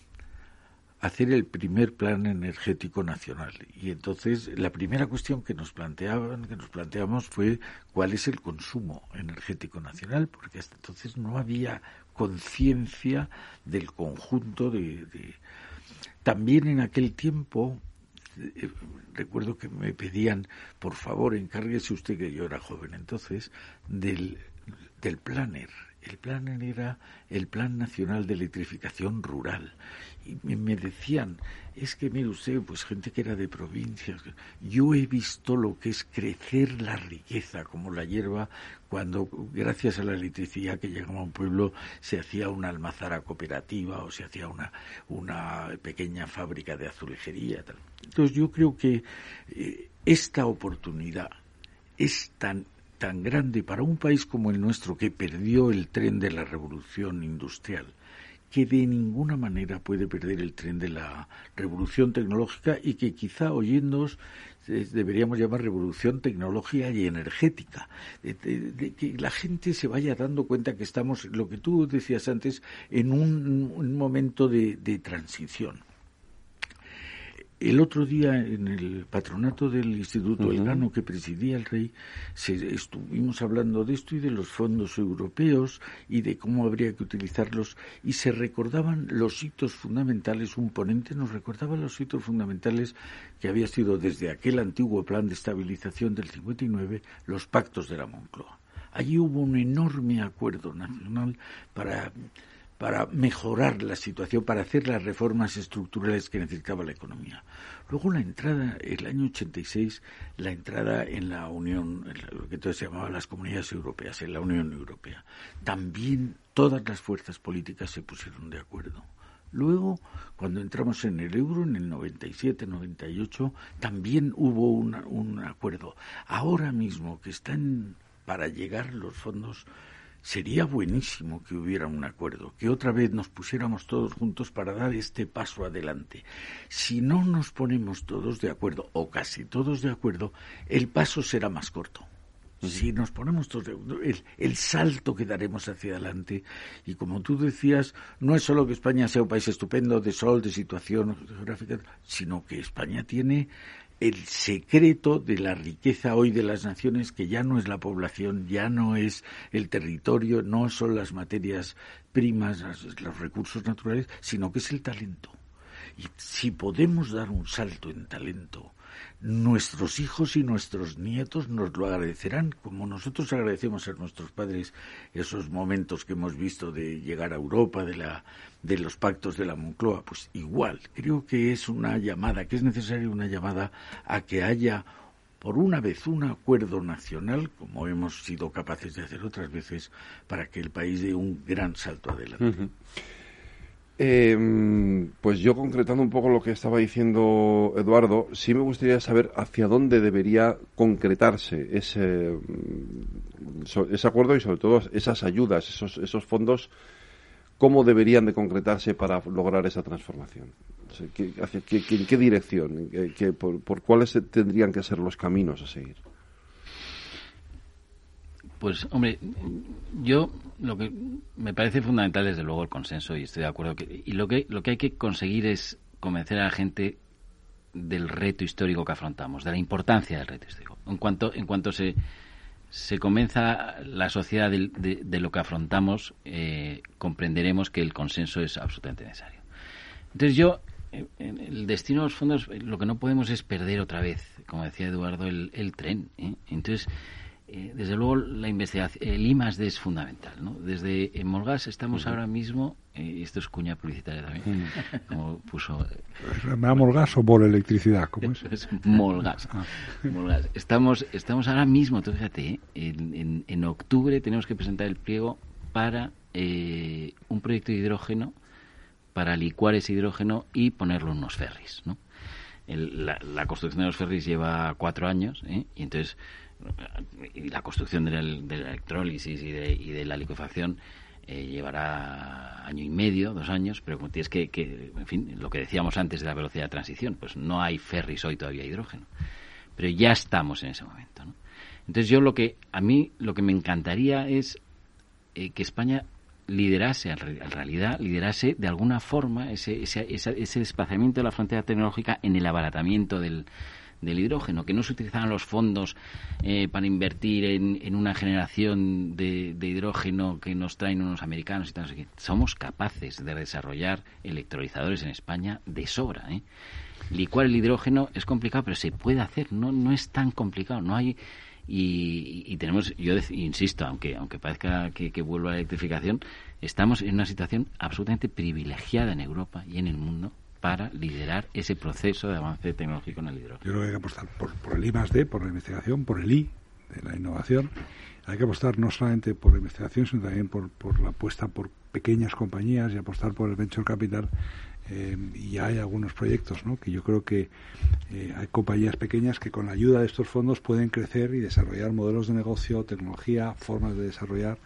hacer el primer plan energético nacional. Y entonces la primera cuestión que nos planteaban, que nos planteamos fue cuál es el consumo energético nacional, porque hasta entonces no había conciencia del conjunto de, También en aquel tiempo eh, recuerdo que me pedían, por favor, encárguese usted, que yo era joven entonces, del, del planner. El planner era el Plan Nacional de Electrificación Rural y me decían, es que mire usted, pues gente que era de provincias, yo he visto lo que es crecer la riqueza como la hierba cuando gracias a la electricidad que llegaba a un pueblo se hacía una almazara cooperativa o se hacía una, una pequeña fábrica de azulejería. Tal. Entonces yo creo que eh, esta oportunidad es tan tan grande para un país como el nuestro que perdió el tren de la revolución industrial que de ninguna manera puede perder el tren de la revolución tecnológica y que quizá oyéndonos deberíamos llamar revolución tecnológica y energética, de, que la gente se vaya dando cuenta que estamos, lo que tú decías antes, en un, momento de transición. El otro día en el patronato del Instituto Elgano que presidía el rey, estuvimos hablando de esto y de los fondos europeos y de cómo habría que utilizarlos y se recordaban los hitos fundamentales, un ponente nos recordaba los hitos fundamentales que había sido desde aquel antiguo plan de estabilización del 59 los pactos de la Moncloa. Allí hubo un enorme acuerdo nacional para para mejorar la situación, para hacer las reformas estructurales que necesitaba la economía. Luego la entrada, el año 86, la entrada en la Unión, lo que entonces se llamaba las comunidades europeas, en la Unión Europea. También todas las fuerzas políticas se pusieron de acuerdo. Luego, cuando entramos en el euro, en el 97-98, también hubo un acuerdo. Ahora mismo que están para llegar los fondos sería buenísimo que hubiera un acuerdo, que otra vez nos pusiéramos todos juntos para dar este paso adelante. Si no nos ponemos todos de acuerdo, o casi todos de acuerdo, el paso será más corto. Si nos ponemos todos de acuerdo, el, el salto que daremos hacia adelante, y como tú decías, no es solo que España sea un país estupendo de sol, de situación geográfica, sino que España tiene el secreto de la riqueza hoy de las naciones, que ya no es la población, ya no es el territorio, no son las materias primas, los recursos naturales, sino que es el talento. Y si podemos dar un salto en talento, nuestros hijos y nuestros nietos nos lo agradecerán, como nosotros agradecemos a nuestros padres esos momentos que hemos visto de llegar a Europa, de, la, de los pactos de la Moncloa, pues igual, creo que es una llamada, que es necesaria una llamada a que haya por una vez un acuerdo nacional, como hemos sido capaces de hacer otras veces, para que el país dé un gran salto adelante. Eh, pues yo concretando un poco lo que estaba diciendo Eduardo, sí me gustaría saber hacia dónde debería concretarse ese, mm, acuerdo y sobre todo esas ayudas, esos, fondos, cómo deberían de concretarse para lograr esa transformación. ¿En qué dirección? ¿Por cuáles tendrían que ser los caminos a seguir? Pues, hombre, yo lo que me parece fundamental desde luego el consenso y estoy de acuerdo que y lo que lo que hay que conseguir es convencer a la gente del reto histórico que afrontamos, de la importancia del reto histórico. En cuanto en cuanto se se convenza la sociedad de, lo que afrontamos, eh, comprenderemos que el consenso es absolutamente necesario. Entonces yo, en el destino de los fondos, lo que no podemos es perder otra vez, como decía Eduardo, el, el tren. ¿eh? Entonces, eh, desde luego la investigación, el I es fundamental. ¿no? Desde en Molgas estamos ahora mismo, eh, esto es cuña publicitaria también, como puso... ¿Me da Molgas o por electricidad? ¿Cómo es? es Molgas. Ah. Molgas. Estamos, estamos ahora mismo, tú fíjate, en, en, octubre tenemos que presentar el pliego para eh, un proyecto de hidrógeno, para licuar ese hidrógeno y ponerlo en unos ferries. ¿no? la, la, construcción de los ferries lleva cuatro años y entonces y la construcción de la, electrólisis y de, y de, la liquefacción eh, llevará año y medio, dos años, pero como tienes que, que, en fin, lo que decíamos antes de la velocidad de transición, pues no hay ferries hoy todavía hidrógeno, pero ya estamos en ese momento. ¿no? Entonces yo lo que, a mí lo que me encantaría es eh, que España liderase, en realidad, liderase de alguna forma ese, ese, ese desplazamiento de la frontera tecnológica en el abaratamiento del, del hidrógeno, que no se utilizaran los fondos eh, para invertir en, una generación de, hidrógeno que nos traen unos americanos y tal. Somos capaces de desarrollar electrolizadores en España de sobra. ¿eh? Licuar el hidrógeno es complicado, pero se puede hacer, no, no es tan complicado, no hay... Y, tenemos, yo insisto, aunque aunque parezca que, que vuelva la electrificación, estamos en una situación absolutamente privilegiada en Europa y en el mundo para liderar ese proceso de avance tecnológico en el hidrógeno. Yo creo que hay que apostar por, el I D, por la investigación, por el I de la innovación. Hay que apostar no solamente por la investigación, sino también por, la apuesta por pequeñas compañías y apostar por el venture capital. Eh, y hay algunos proyectos, ¿no? que yo creo que eh, hay compañías pequeñas que con la ayuda de estos fondos pueden crecer y desarrollar modelos de negocio, tecnología, formas de desarrollar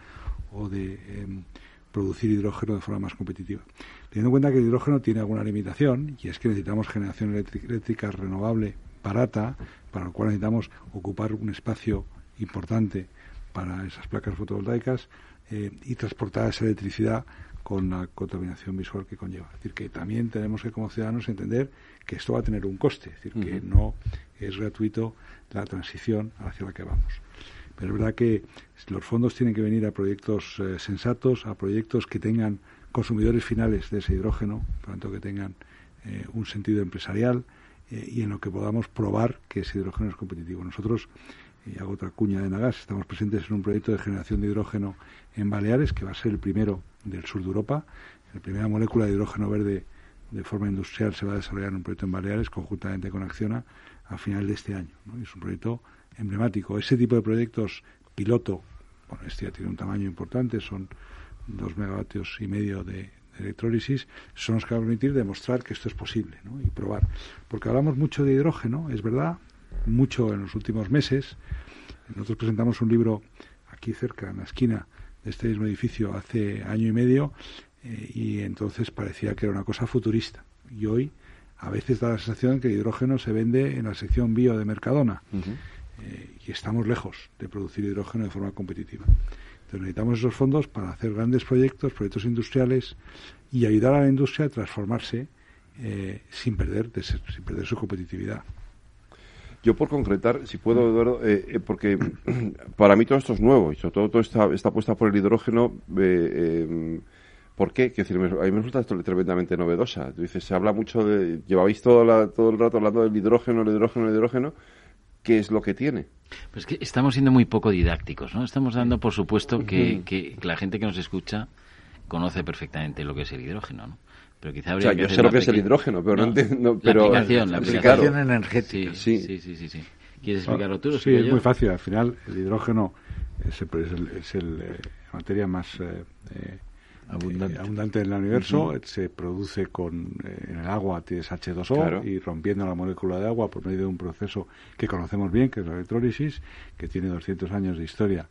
o de em, producir hidrógeno de forma más competitiva. Teniendo en cuenta que el hidrógeno tiene alguna limitación, y es que necesitamos generación eléctrica renovable barata, para lo cual necesitamos ocupar un espacio importante para esas placas fotovoltaicas eh, y transportar esa electricidad con la contaminación visual que conlleva. Es decir, que también tenemos que como ciudadanos entender que esto va a tener un coste, es decir, que no es gratuito la transición hacia la que vamos. Pero es verdad que los fondos tienen que venir a proyectos eh, sensatos, a proyectos que tengan consumidores finales de ese hidrógeno, por tanto que tengan eh, un sentido empresarial eh, y en lo que podamos probar que ese hidrógeno es competitivo. Nosotros, y hago otra cuña de Nagas, estamos presentes en un proyecto de generación de hidrógeno en Baleares, que va a ser el primero del sur de Europa. La primera molécula de hidrógeno verde de forma industrial se va a desarrollar en un proyecto en Baleares conjuntamente con Acciona a final de este año. es un proyecto emblemático. Ese tipo de proyectos piloto, bueno, este ya tiene un tamaño importante, son dos megavatios y medio de, electrólisis, son los que van a permitir demostrar que esto es posible ¿no? y probar. Porque hablamos mucho de hidrógeno, es verdad, mucho en los últimos meses. Nosotros presentamos un libro aquí cerca, en la esquina de este mismo edificio, hace año y medio, eh, y entonces parecía que era una cosa futurista. Y hoy a veces da la sensación que el hidrógeno se vende en la sección bio de Mercadona. Eh, y estamos lejos de producir hidrógeno de forma competitiva. Entonces necesitamos esos fondos para hacer grandes proyectos, proyectos industriales y ayudar a la industria a transformarse eh, sin perder sin perder su competitividad. Yo por concretar, si puedo, Eduardo, eh, porque para mí todo esto es nuevo y sobre todo toda esta, esta apuesta por el hidrógeno, em, ¿por qué? decir, a mí me resulta esto tremendamente novedosa. Tú dices, se habla mucho de, llevabais todo, todo el rato hablando del hidrógeno, el hidrógeno, el hidrógeno, qué es lo que tiene. Pues que estamos siendo muy poco didácticos, ¿no? Estamos dando por supuesto que, que, la gente que nos escucha conoce perfectamente lo que es el hidrógeno, ¿no? Pero quizá habría o sea, yo sé lo que es el hidrógeno, pero no, entiendo... Pero... La aplicación, la aplicación energética. Sí, sí, sí, sí, sí. ¿Quieres explicarlo tú? sí, es muy fácil. Al final, el hidrógeno es, el, es el, eh, la materia más eh, eh, abundante. en el universo, se produce con en el agua tienes H2O y rompiendo la molécula de agua por medio de un proceso que conocemos bien, que es la electrólisis, que tiene 200 años de historia.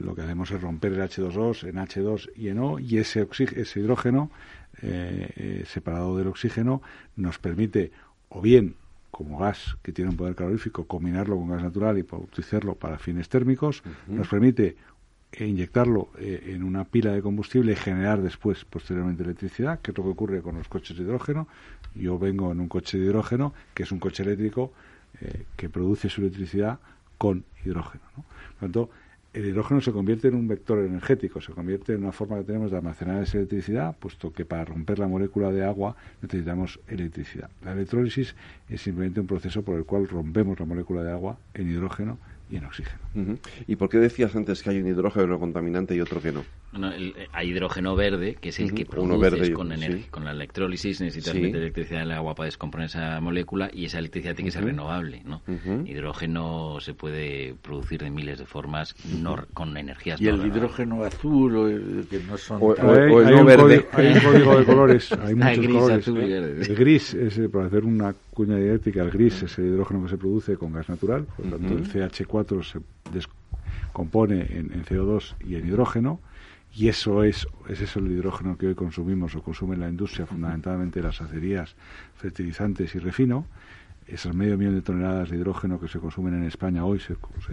lo que hacemos es romper el H2O en H2 y en O y ese, ese hidrógeno separado del oxígeno nos permite o bien como gas que tiene un poder calorífico, combinarlo con gas natural y utilizarlo para fines térmicos, nos permite inyectarlo eh, en una pila de combustible y generar después, posteriormente, electricidad, que es lo que ocurre con los coches de hidrógeno. Yo vengo en un coche de hidrógeno, que es un coche eléctrico eh, que produce su electricidad con hidrógeno. Por lo tanto, el hidrógeno se convierte en un vector energético, se convierte en una forma que tenemos de almacenar esa electricidad, puesto que para romper la molécula de agua necesitamos electricidad. La electrólisis es simplemente un proceso por el cual rompemos la molécula de agua en hidrógeno y en oxígeno. ¿Y por qué decías antes que hay un hidrógeno contaminante y otro que no? Eh, hay hidrógeno verde, que es el que produces con, con la electrólisis, necesitas meter electricidad en el agua para descomponer esa molécula y esa electricidad tiene que ser renovable. ¿no? Hidrógeno se puede producir de miles de formas con energías ¿Y el hidrógeno azul o el que no son... O, el no verde. hay un código de colores, hay muchos colores. el gris, es, para hacer una cuña didáctica, el gris es el hidrógeno que se produce con gas natural, por lo tanto el CH4 se descompone en, en CO2 y en hidrógeno, y eso es, ese es el hidrógeno que hoy consumimos o consume la industria, fundamentalmente las acerías, fertilizantes y refino. Esas medio millón de toneladas de hidrógeno que se consumen en España hoy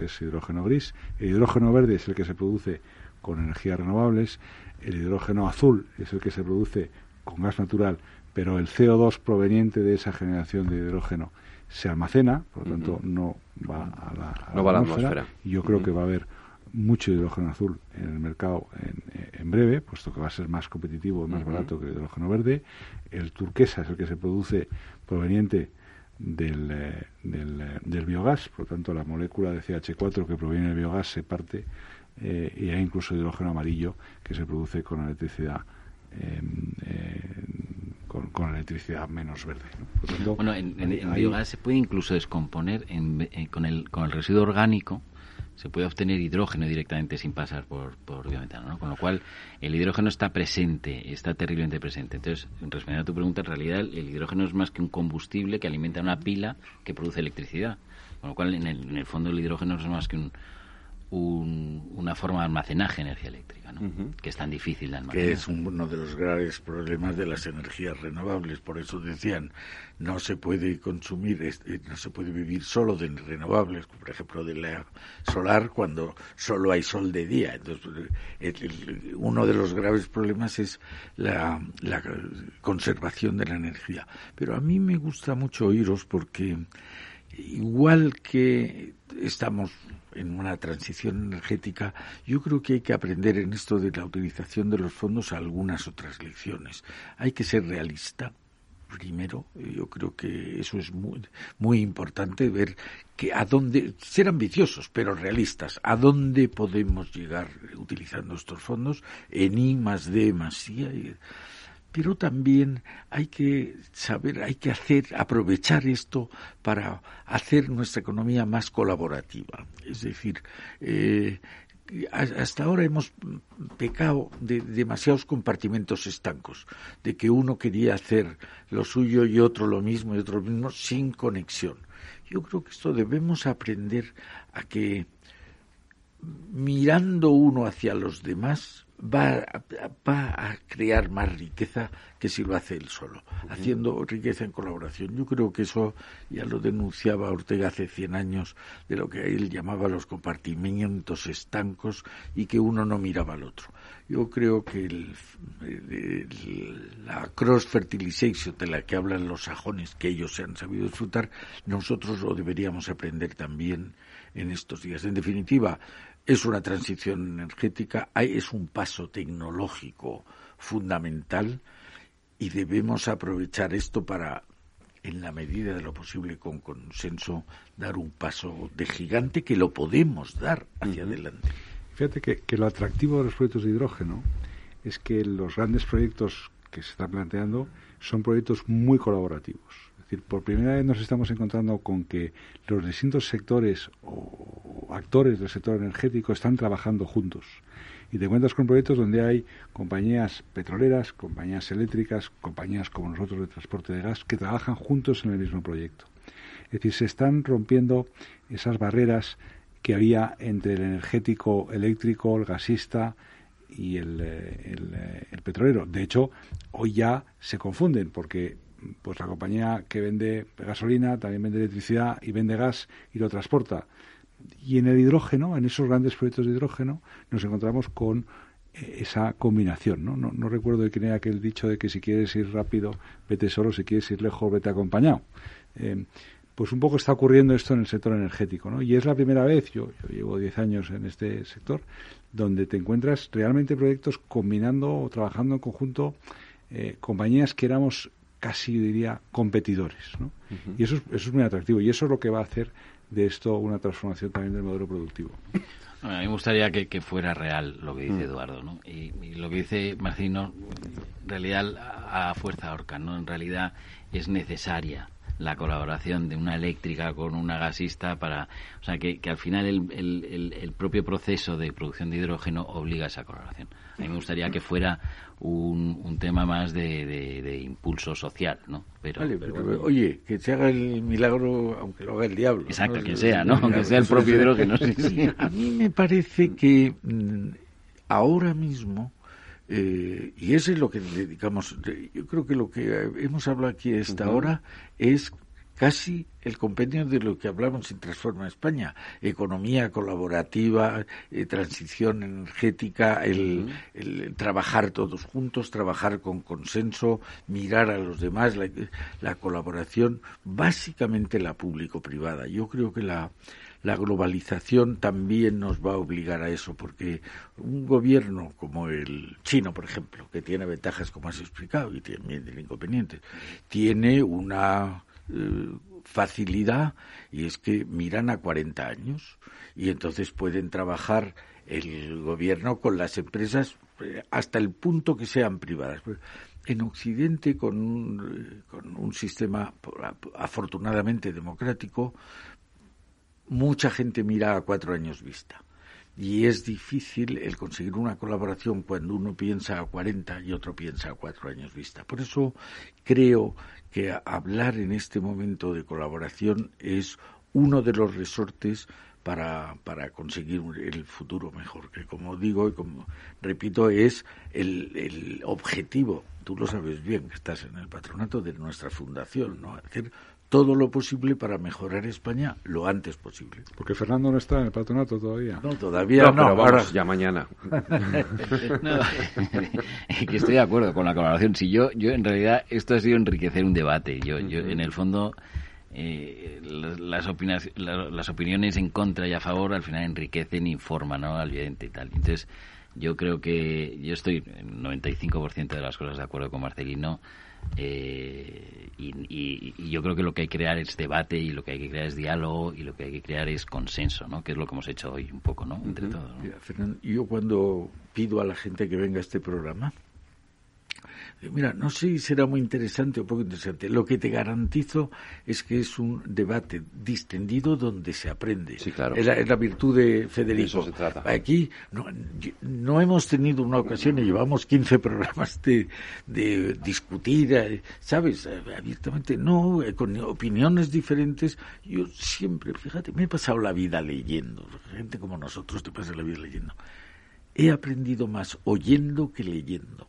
es hidrógeno gris. El hidrógeno verde es el que se produce con energías renovables. El hidrógeno azul es el que se produce con gas natural pero el CO2 proveniente de esa generación de hidrógeno se almacena, por lo tanto no va a la, atmósfera. Y yo creo que va a haber mucho hidrógeno azul en el mercado en, breve, puesto que va a ser más competitivo y más barato que el hidrógeno verde. El turquesa es el que se produce proveniente del, eh, eh, del, biogás, por lo tanto la molécula de CH4 que proviene del biogás se parte eh, y hay incluso hidrógeno amarillo que se produce con electricidad con, electricidad menos verde. bueno, en, en, biogás se puede incluso descomponer con, el, con el residuo orgánico se puede obtener hidrógeno directamente sin pasar por, por biometano, ¿no? Con lo cual, el hidrógeno está presente, está terriblemente presente. Entonces, respondiendo a tu pregunta, en realidad el, hidrógeno es más que un combustible que alimenta una pila que produce electricidad. Con lo cual, en el, en el fondo, el hidrógeno es más que un, una forma de almacenaje de energía eléctrica, ¿no? que es tan difícil de almacenar. Que es uno de los graves problemas de las energías renovables. Por eso decían, no se puede consumir, eh, no se puede vivir solo de renovables, por ejemplo, de la solar, cuando solo hay sol de día. Entonces, uno de los graves problemas es la, la conservación de la energía. Pero a mí me gusta mucho oíros porque igual que estamos en una transición energética, yo creo que hay que aprender en esto de la utilización de los fondos algunas otras lecciones. Hay que ser realista. Primero, yo creo que eso es muy, muy importante ver que a dónde ser ambiciosos pero realistas, a dónde podemos llegar utilizando estos fondos en I más D más I pero también hay que saber, hay que hacer, aprovechar esto para hacer nuestra economía más colaborativa. Es decir, eh, hasta ahora hemos pecado de demasiados compartimentos estancos, de que uno quería hacer lo suyo y otro lo mismo y otro lo mismo sin conexión. Yo creo que esto debemos aprender a que mirando uno hacia los demás, va, va a crear más riqueza que si lo hace él solo, haciendo riqueza en colaboración. Yo creo que eso ya lo denunciaba Ortega hace 100 años, de lo que él llamaba los compartimientos estancos y que uno no miraba al otro. Yo creo que la cross fertilization de la que hablan los sajones, que ellos se han sabido disfrutar, nosotros lo deberíamos aprender también en estos días. En definitiva, es una transición energética, es un paso tecnológico fundamental y debemos aprovechar esto para, en la medida de lo posible, con consenso, dar un paso de gigante que lo podemos dar hacia adelante. Fíjate que, que lo atractivo de los proyectos de hidrógeno es que los grandes proyectos que se están planteando son proyectos muy colaborativos decir, por primera vez nos estamos encontrando con que los distintos sectores o actores del sector energético están trabajando juntos. Y te encuentras con proyectos donde hay compañías petroleras, compañías eléctricas, compañías como nosotros de transporte de gas, que trabajan juntos en el mismo proyecto. Es decir, se están rompiendo esas barreras que había entre el energético eléctrico, el gasista y el, eh, eh, el, petrolero. De hecho, hoy ya se confunden porque pues la compañía que vende gasolina también vende electricidad y vende gas y lo transporta. Y en el hidrógeno, en esos grandes proyectos de hidrógeno, nos encontramos con eh, esa combinación. ¿no? No, recuerdo de quién era aquel dicho de que si quieres ir rápido, vete solo, si quieres ir lejos, vete acompañado. Eh, pues un poco está ocurriendo esto en el sector energético, ¿no? Y es la primera vez, yo, yo llevo 10 años en este sector, donde te encuentras realmente proyectos combinando o trabajando en conjunto eh, compañías que éramos casi diría competidores, ¿no? Y eso es, eso es muy atractivo y eso es lo que va a hacer de esto una transformación también del modelo productivo. A mí me gustaría que, fuera real lo que dice mm. Eduardo, ¿no? Y, lo que dice Marcino, en realidad a fuerza orca, ¿no? En realidad es necesaria la colaboración de una eléctrica con una gasista para, o sea, que, al final el, el, el, propio proceso de producción de hidrógeno obliga a esa colaboración. A mí me gustaría que fuera un, un tema más de, de, impulso social, ¿no? Pero, oye, que se haga el milagro aunque lo haga el diablo. Exacto, que sea, ¿no? Aunque sea el propio hidrógeno. Sí, A mí me parece que mm, ahora mismo eh, y eso es lo que dedicamos. Yo creo que lo que hemos hablado aquí hasta ahora es casi el compendio de lo que hablamos en Transforma España. Economía colaborativa, eh, transición energética, el, trabajar todos juntos, trabajar con consenso, mirar a los demás, la colaboración, básicamente la público-privada. Yo creo que la, la globalización también nos va a obligar a eso, porque un gobierno como el chino, por ejemplo, que tiene ventajas como has explicado y también inconvenientes, tiene una eh, facilidad y es que miran a 40 años y entonces pueden trabajar el gobierno con las empresas eh, hasta el punto que sean privadas. En Occidente, con un, con un sistema afortunadamente democrático, mucha gente mira a cuatro años vista. Y es difícil el conseguir una colaboración cuando uno piensa a cuarenta y otro piensa a cuatro años vista. Por eso creo que hablar en este momento de colaboración es uno de los resortes para, para conseguir el futuro mejor, que como digo y como repito, es el, el objetivo, tú lo sabes bien, que estás en el patronato de nuestra fundación, ¿no? Hacer todo lo posible para mejorar España lo antes posible. Porque Fernando no está en el patronato todavía. No, todavía no. ahora... ya mañana. que estoy de acuerdo con la colaboración. Si yo, yo en realidad esto ha sido enriquecer un debate. Yo, yo en el fondo eh, las, opiniones, las opiniones en contra y a favor al final enriquecen, informan ¿no? al vidente y tal. Entonces yo creo que yo estoy en 95% de las cosas de acuerdo con Marcelino. Eh, y, yo creo que lo que hay que crear es debate y lo que hay que crear es diálogo y lo que hay que crear es consenso, ¿no? Que es lo que hemos hecho hoy un poco, ¿no? Entre todos. yo cuando pido a la gente que venga a este programa, Mira, no sé si será muy interesante o poco interesante. Lo que te garantizo es que es un debate distendido donde se aprende. Sí, claro. Es la, virtud de Federico. se trata. Aquí no, no, hemos tenido una ocasión y llevamos 15 programas de, de discutir, ¿sabes? Abiertamente, no, con opiniones diferentes. Yo siempre, fíjate, me he pasado la vida leyendo. Gente como nosotros te pasa la vida leyendo. He aprendido más oyendo que leyendo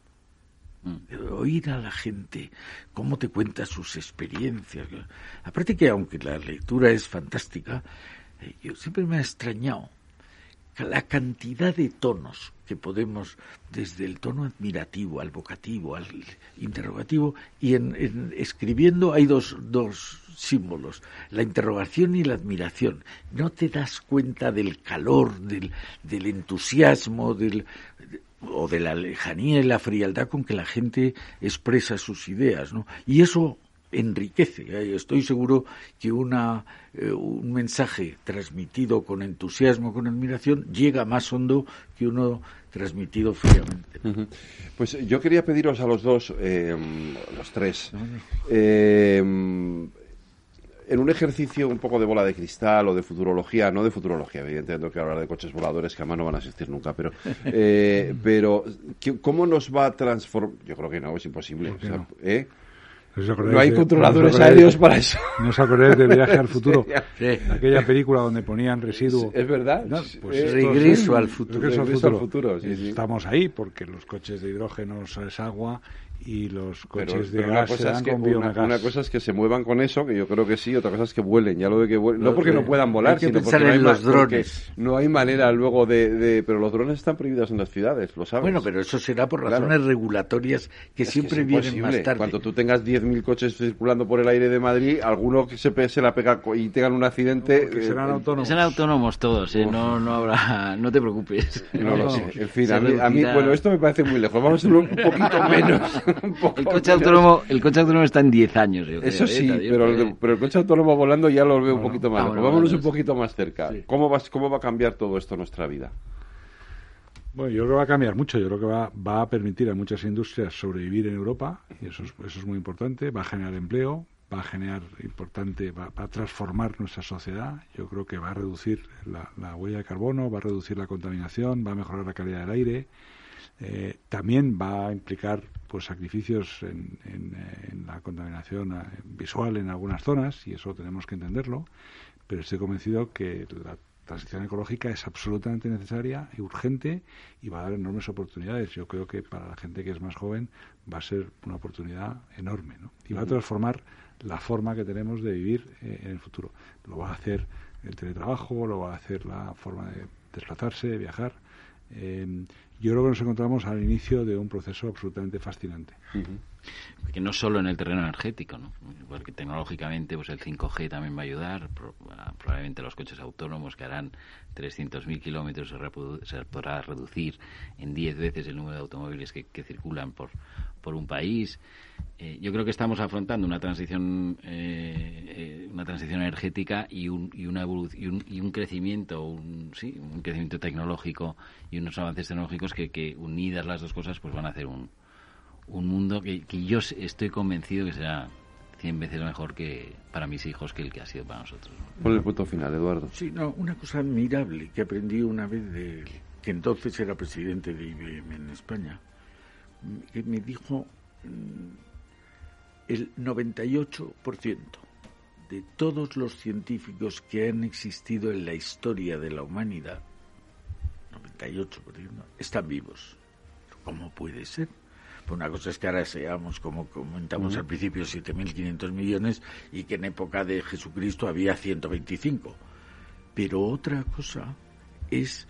oír a la gente cómo te cuenta sus experiencias. Aparte que aunque la lectura es fantástica, eh, yo siempre me ha extrañado la cantidad de tonos que podemos, desde el tono admirativo al vocativo, al interrogativo, y en, escribiendo hay dos, dos símbolos, la interrogación y la admiración. No te das cuenta del calor, del, del entusiasmo, del, o de la lejanía y la frialdad con que la gente expresa sus ideas, ¿no? Y eso enriquece. ¿eh? Estoy seguro que una, eh, un mensaje transmitido con entusiasmo, con admiración, llega más hondo que uno transmitido fríamente. Pues yo quería pediros a los dos, eh, los tres, en un ejercicio un poco de bola de cristal o de futurología, no de futurología, evidentemente no quiero hablar de coches voladores que además no van a existir nunca, pero, eh, pero ¿cómo nos va a transformar? Yo creo que no, es imposible. ¿eh? No hay controladores aéreos para eso. ¿No os acordáis de Viaje al Futuro? Aquella película donde ponían residuos. Es verdad. pues regreso al futuro. Regreso al futuro. Estamos ahí porque los coches de hidrógeno es agua y los coches de gas se dan con una, una, cosa es que se muevan con eso, que yo creo que sí, otra cosa es que vuelen. Ya lo de que vuelen, no porque no puedan volar, sino porque no hay los drones. No hay manera luego de, Pero los drones están prohibidos en las ciudades, lo sabes. Bueno, pero eso será por razones regulatorias que siempre vienen más tarde. Cuando tú tengas 10.000 coches circulando por el aire de Madrid, alguno que se, se la pega y tengan un accidente... que serán autónomos. Serán autónomos todos, ¿eh? no, no habrá... No te preocupes. No, lo sé. En fin, a mí, bueno, esto me parece muy lejos. Vamos a hacerlo un poquito menos. el coche autónomo, el coche autónomo está en 10 años. Eso ¿eh? sí, pero, el, pero, el, coche autónomo volando ya lo veo un poquito más. Vámonos un poquito más cerca. ¿Cómo, va, ¿Cómo va a cambiar todo esto nuestra vida? Bueno, yo creo que va a cambiar mucho. Yo creo que va, va a permitir a muchas industrias sobrevivir en Europa y eso es, eso es muy importante. Va a generar empleo, va a generar importante, va, a transformar nuestra sociedad. Yo creo que va a reducir la, la, huella de carbono, va a reducir la contaminación, va a mejorar la calidad del aire. Eh, también va a implicar pues sacrificios en, en, la contaminación eh, visual en algunas zonas y eso tenemos que entenderlo pero estoy convencido que la transición ecológica es absolutamente necesaria y urgente y va a dar enormes oportunidades. Yo creo que para la gente que es más joven va a ser una oportunidad enorme ¿no? y va a transformar la forma que tenemos de vivir eh, en el futuro. Lo va a hacer el teletrabajo, lo va a hacer la forma de desplazarse, de viajar. Eh, yo creo que nos encontramos al inicio de un proceso absolutamente fascinante. Que no solo en el terreno energético, ¿no? porque tecnológicamente pues el 5G también va a ayudar, probablemente los coches autónomos que harán 300.000 kilómetros se, podrá reducir en 10 veces el número de automóviles que, circulan por, por un país. Eh, yo creo que estamos afrontando una transición eh, eh, una transición energética y un, y una evolución, y un, crecimiento un, sí, un crecimiento tecnológico y unos avances tecnológicos que, que unidas las dos cosas pues van a hacer un, un mundo que, que yo estoy convencido que será cien veces mejor que para mis hijos que el que ha sido para nosotros. Pon el punto final, Eduardo. Sí, no, una cosa admirable que aprendí una vez de que entonces era presidente de IBM en España, que me dijo mm, el 98% de todos los científicos que han existido en la historia de la humanidad, 98%, están vivos. ¿Cómo puede ser? Pues una cosa es que ahora seamos, como comentamos al principio, 7.500 millones y que en época de Jesucristo había 125. Pero otra cosa es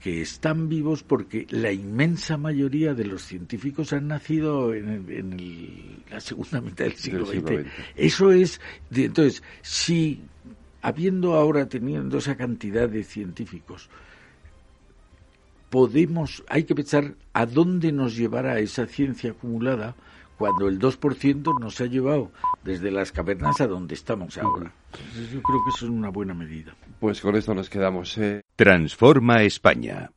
que están vivos porque la inmensa mayoría de los científicos han nacido en, la segunda mitad del siglo, XX. Eso es, entonces, si habiendo ahora teniendo esa cantidad de científicos, podemos, hay que pensar a dónde nos llevará esa ciencia acumulada cuando el 2% nos ha llevado desde las cavernas a donde estamos ahora. yo creo que eso es una buena medida. Pues con esto nos quedamos. Eh. Transforma España.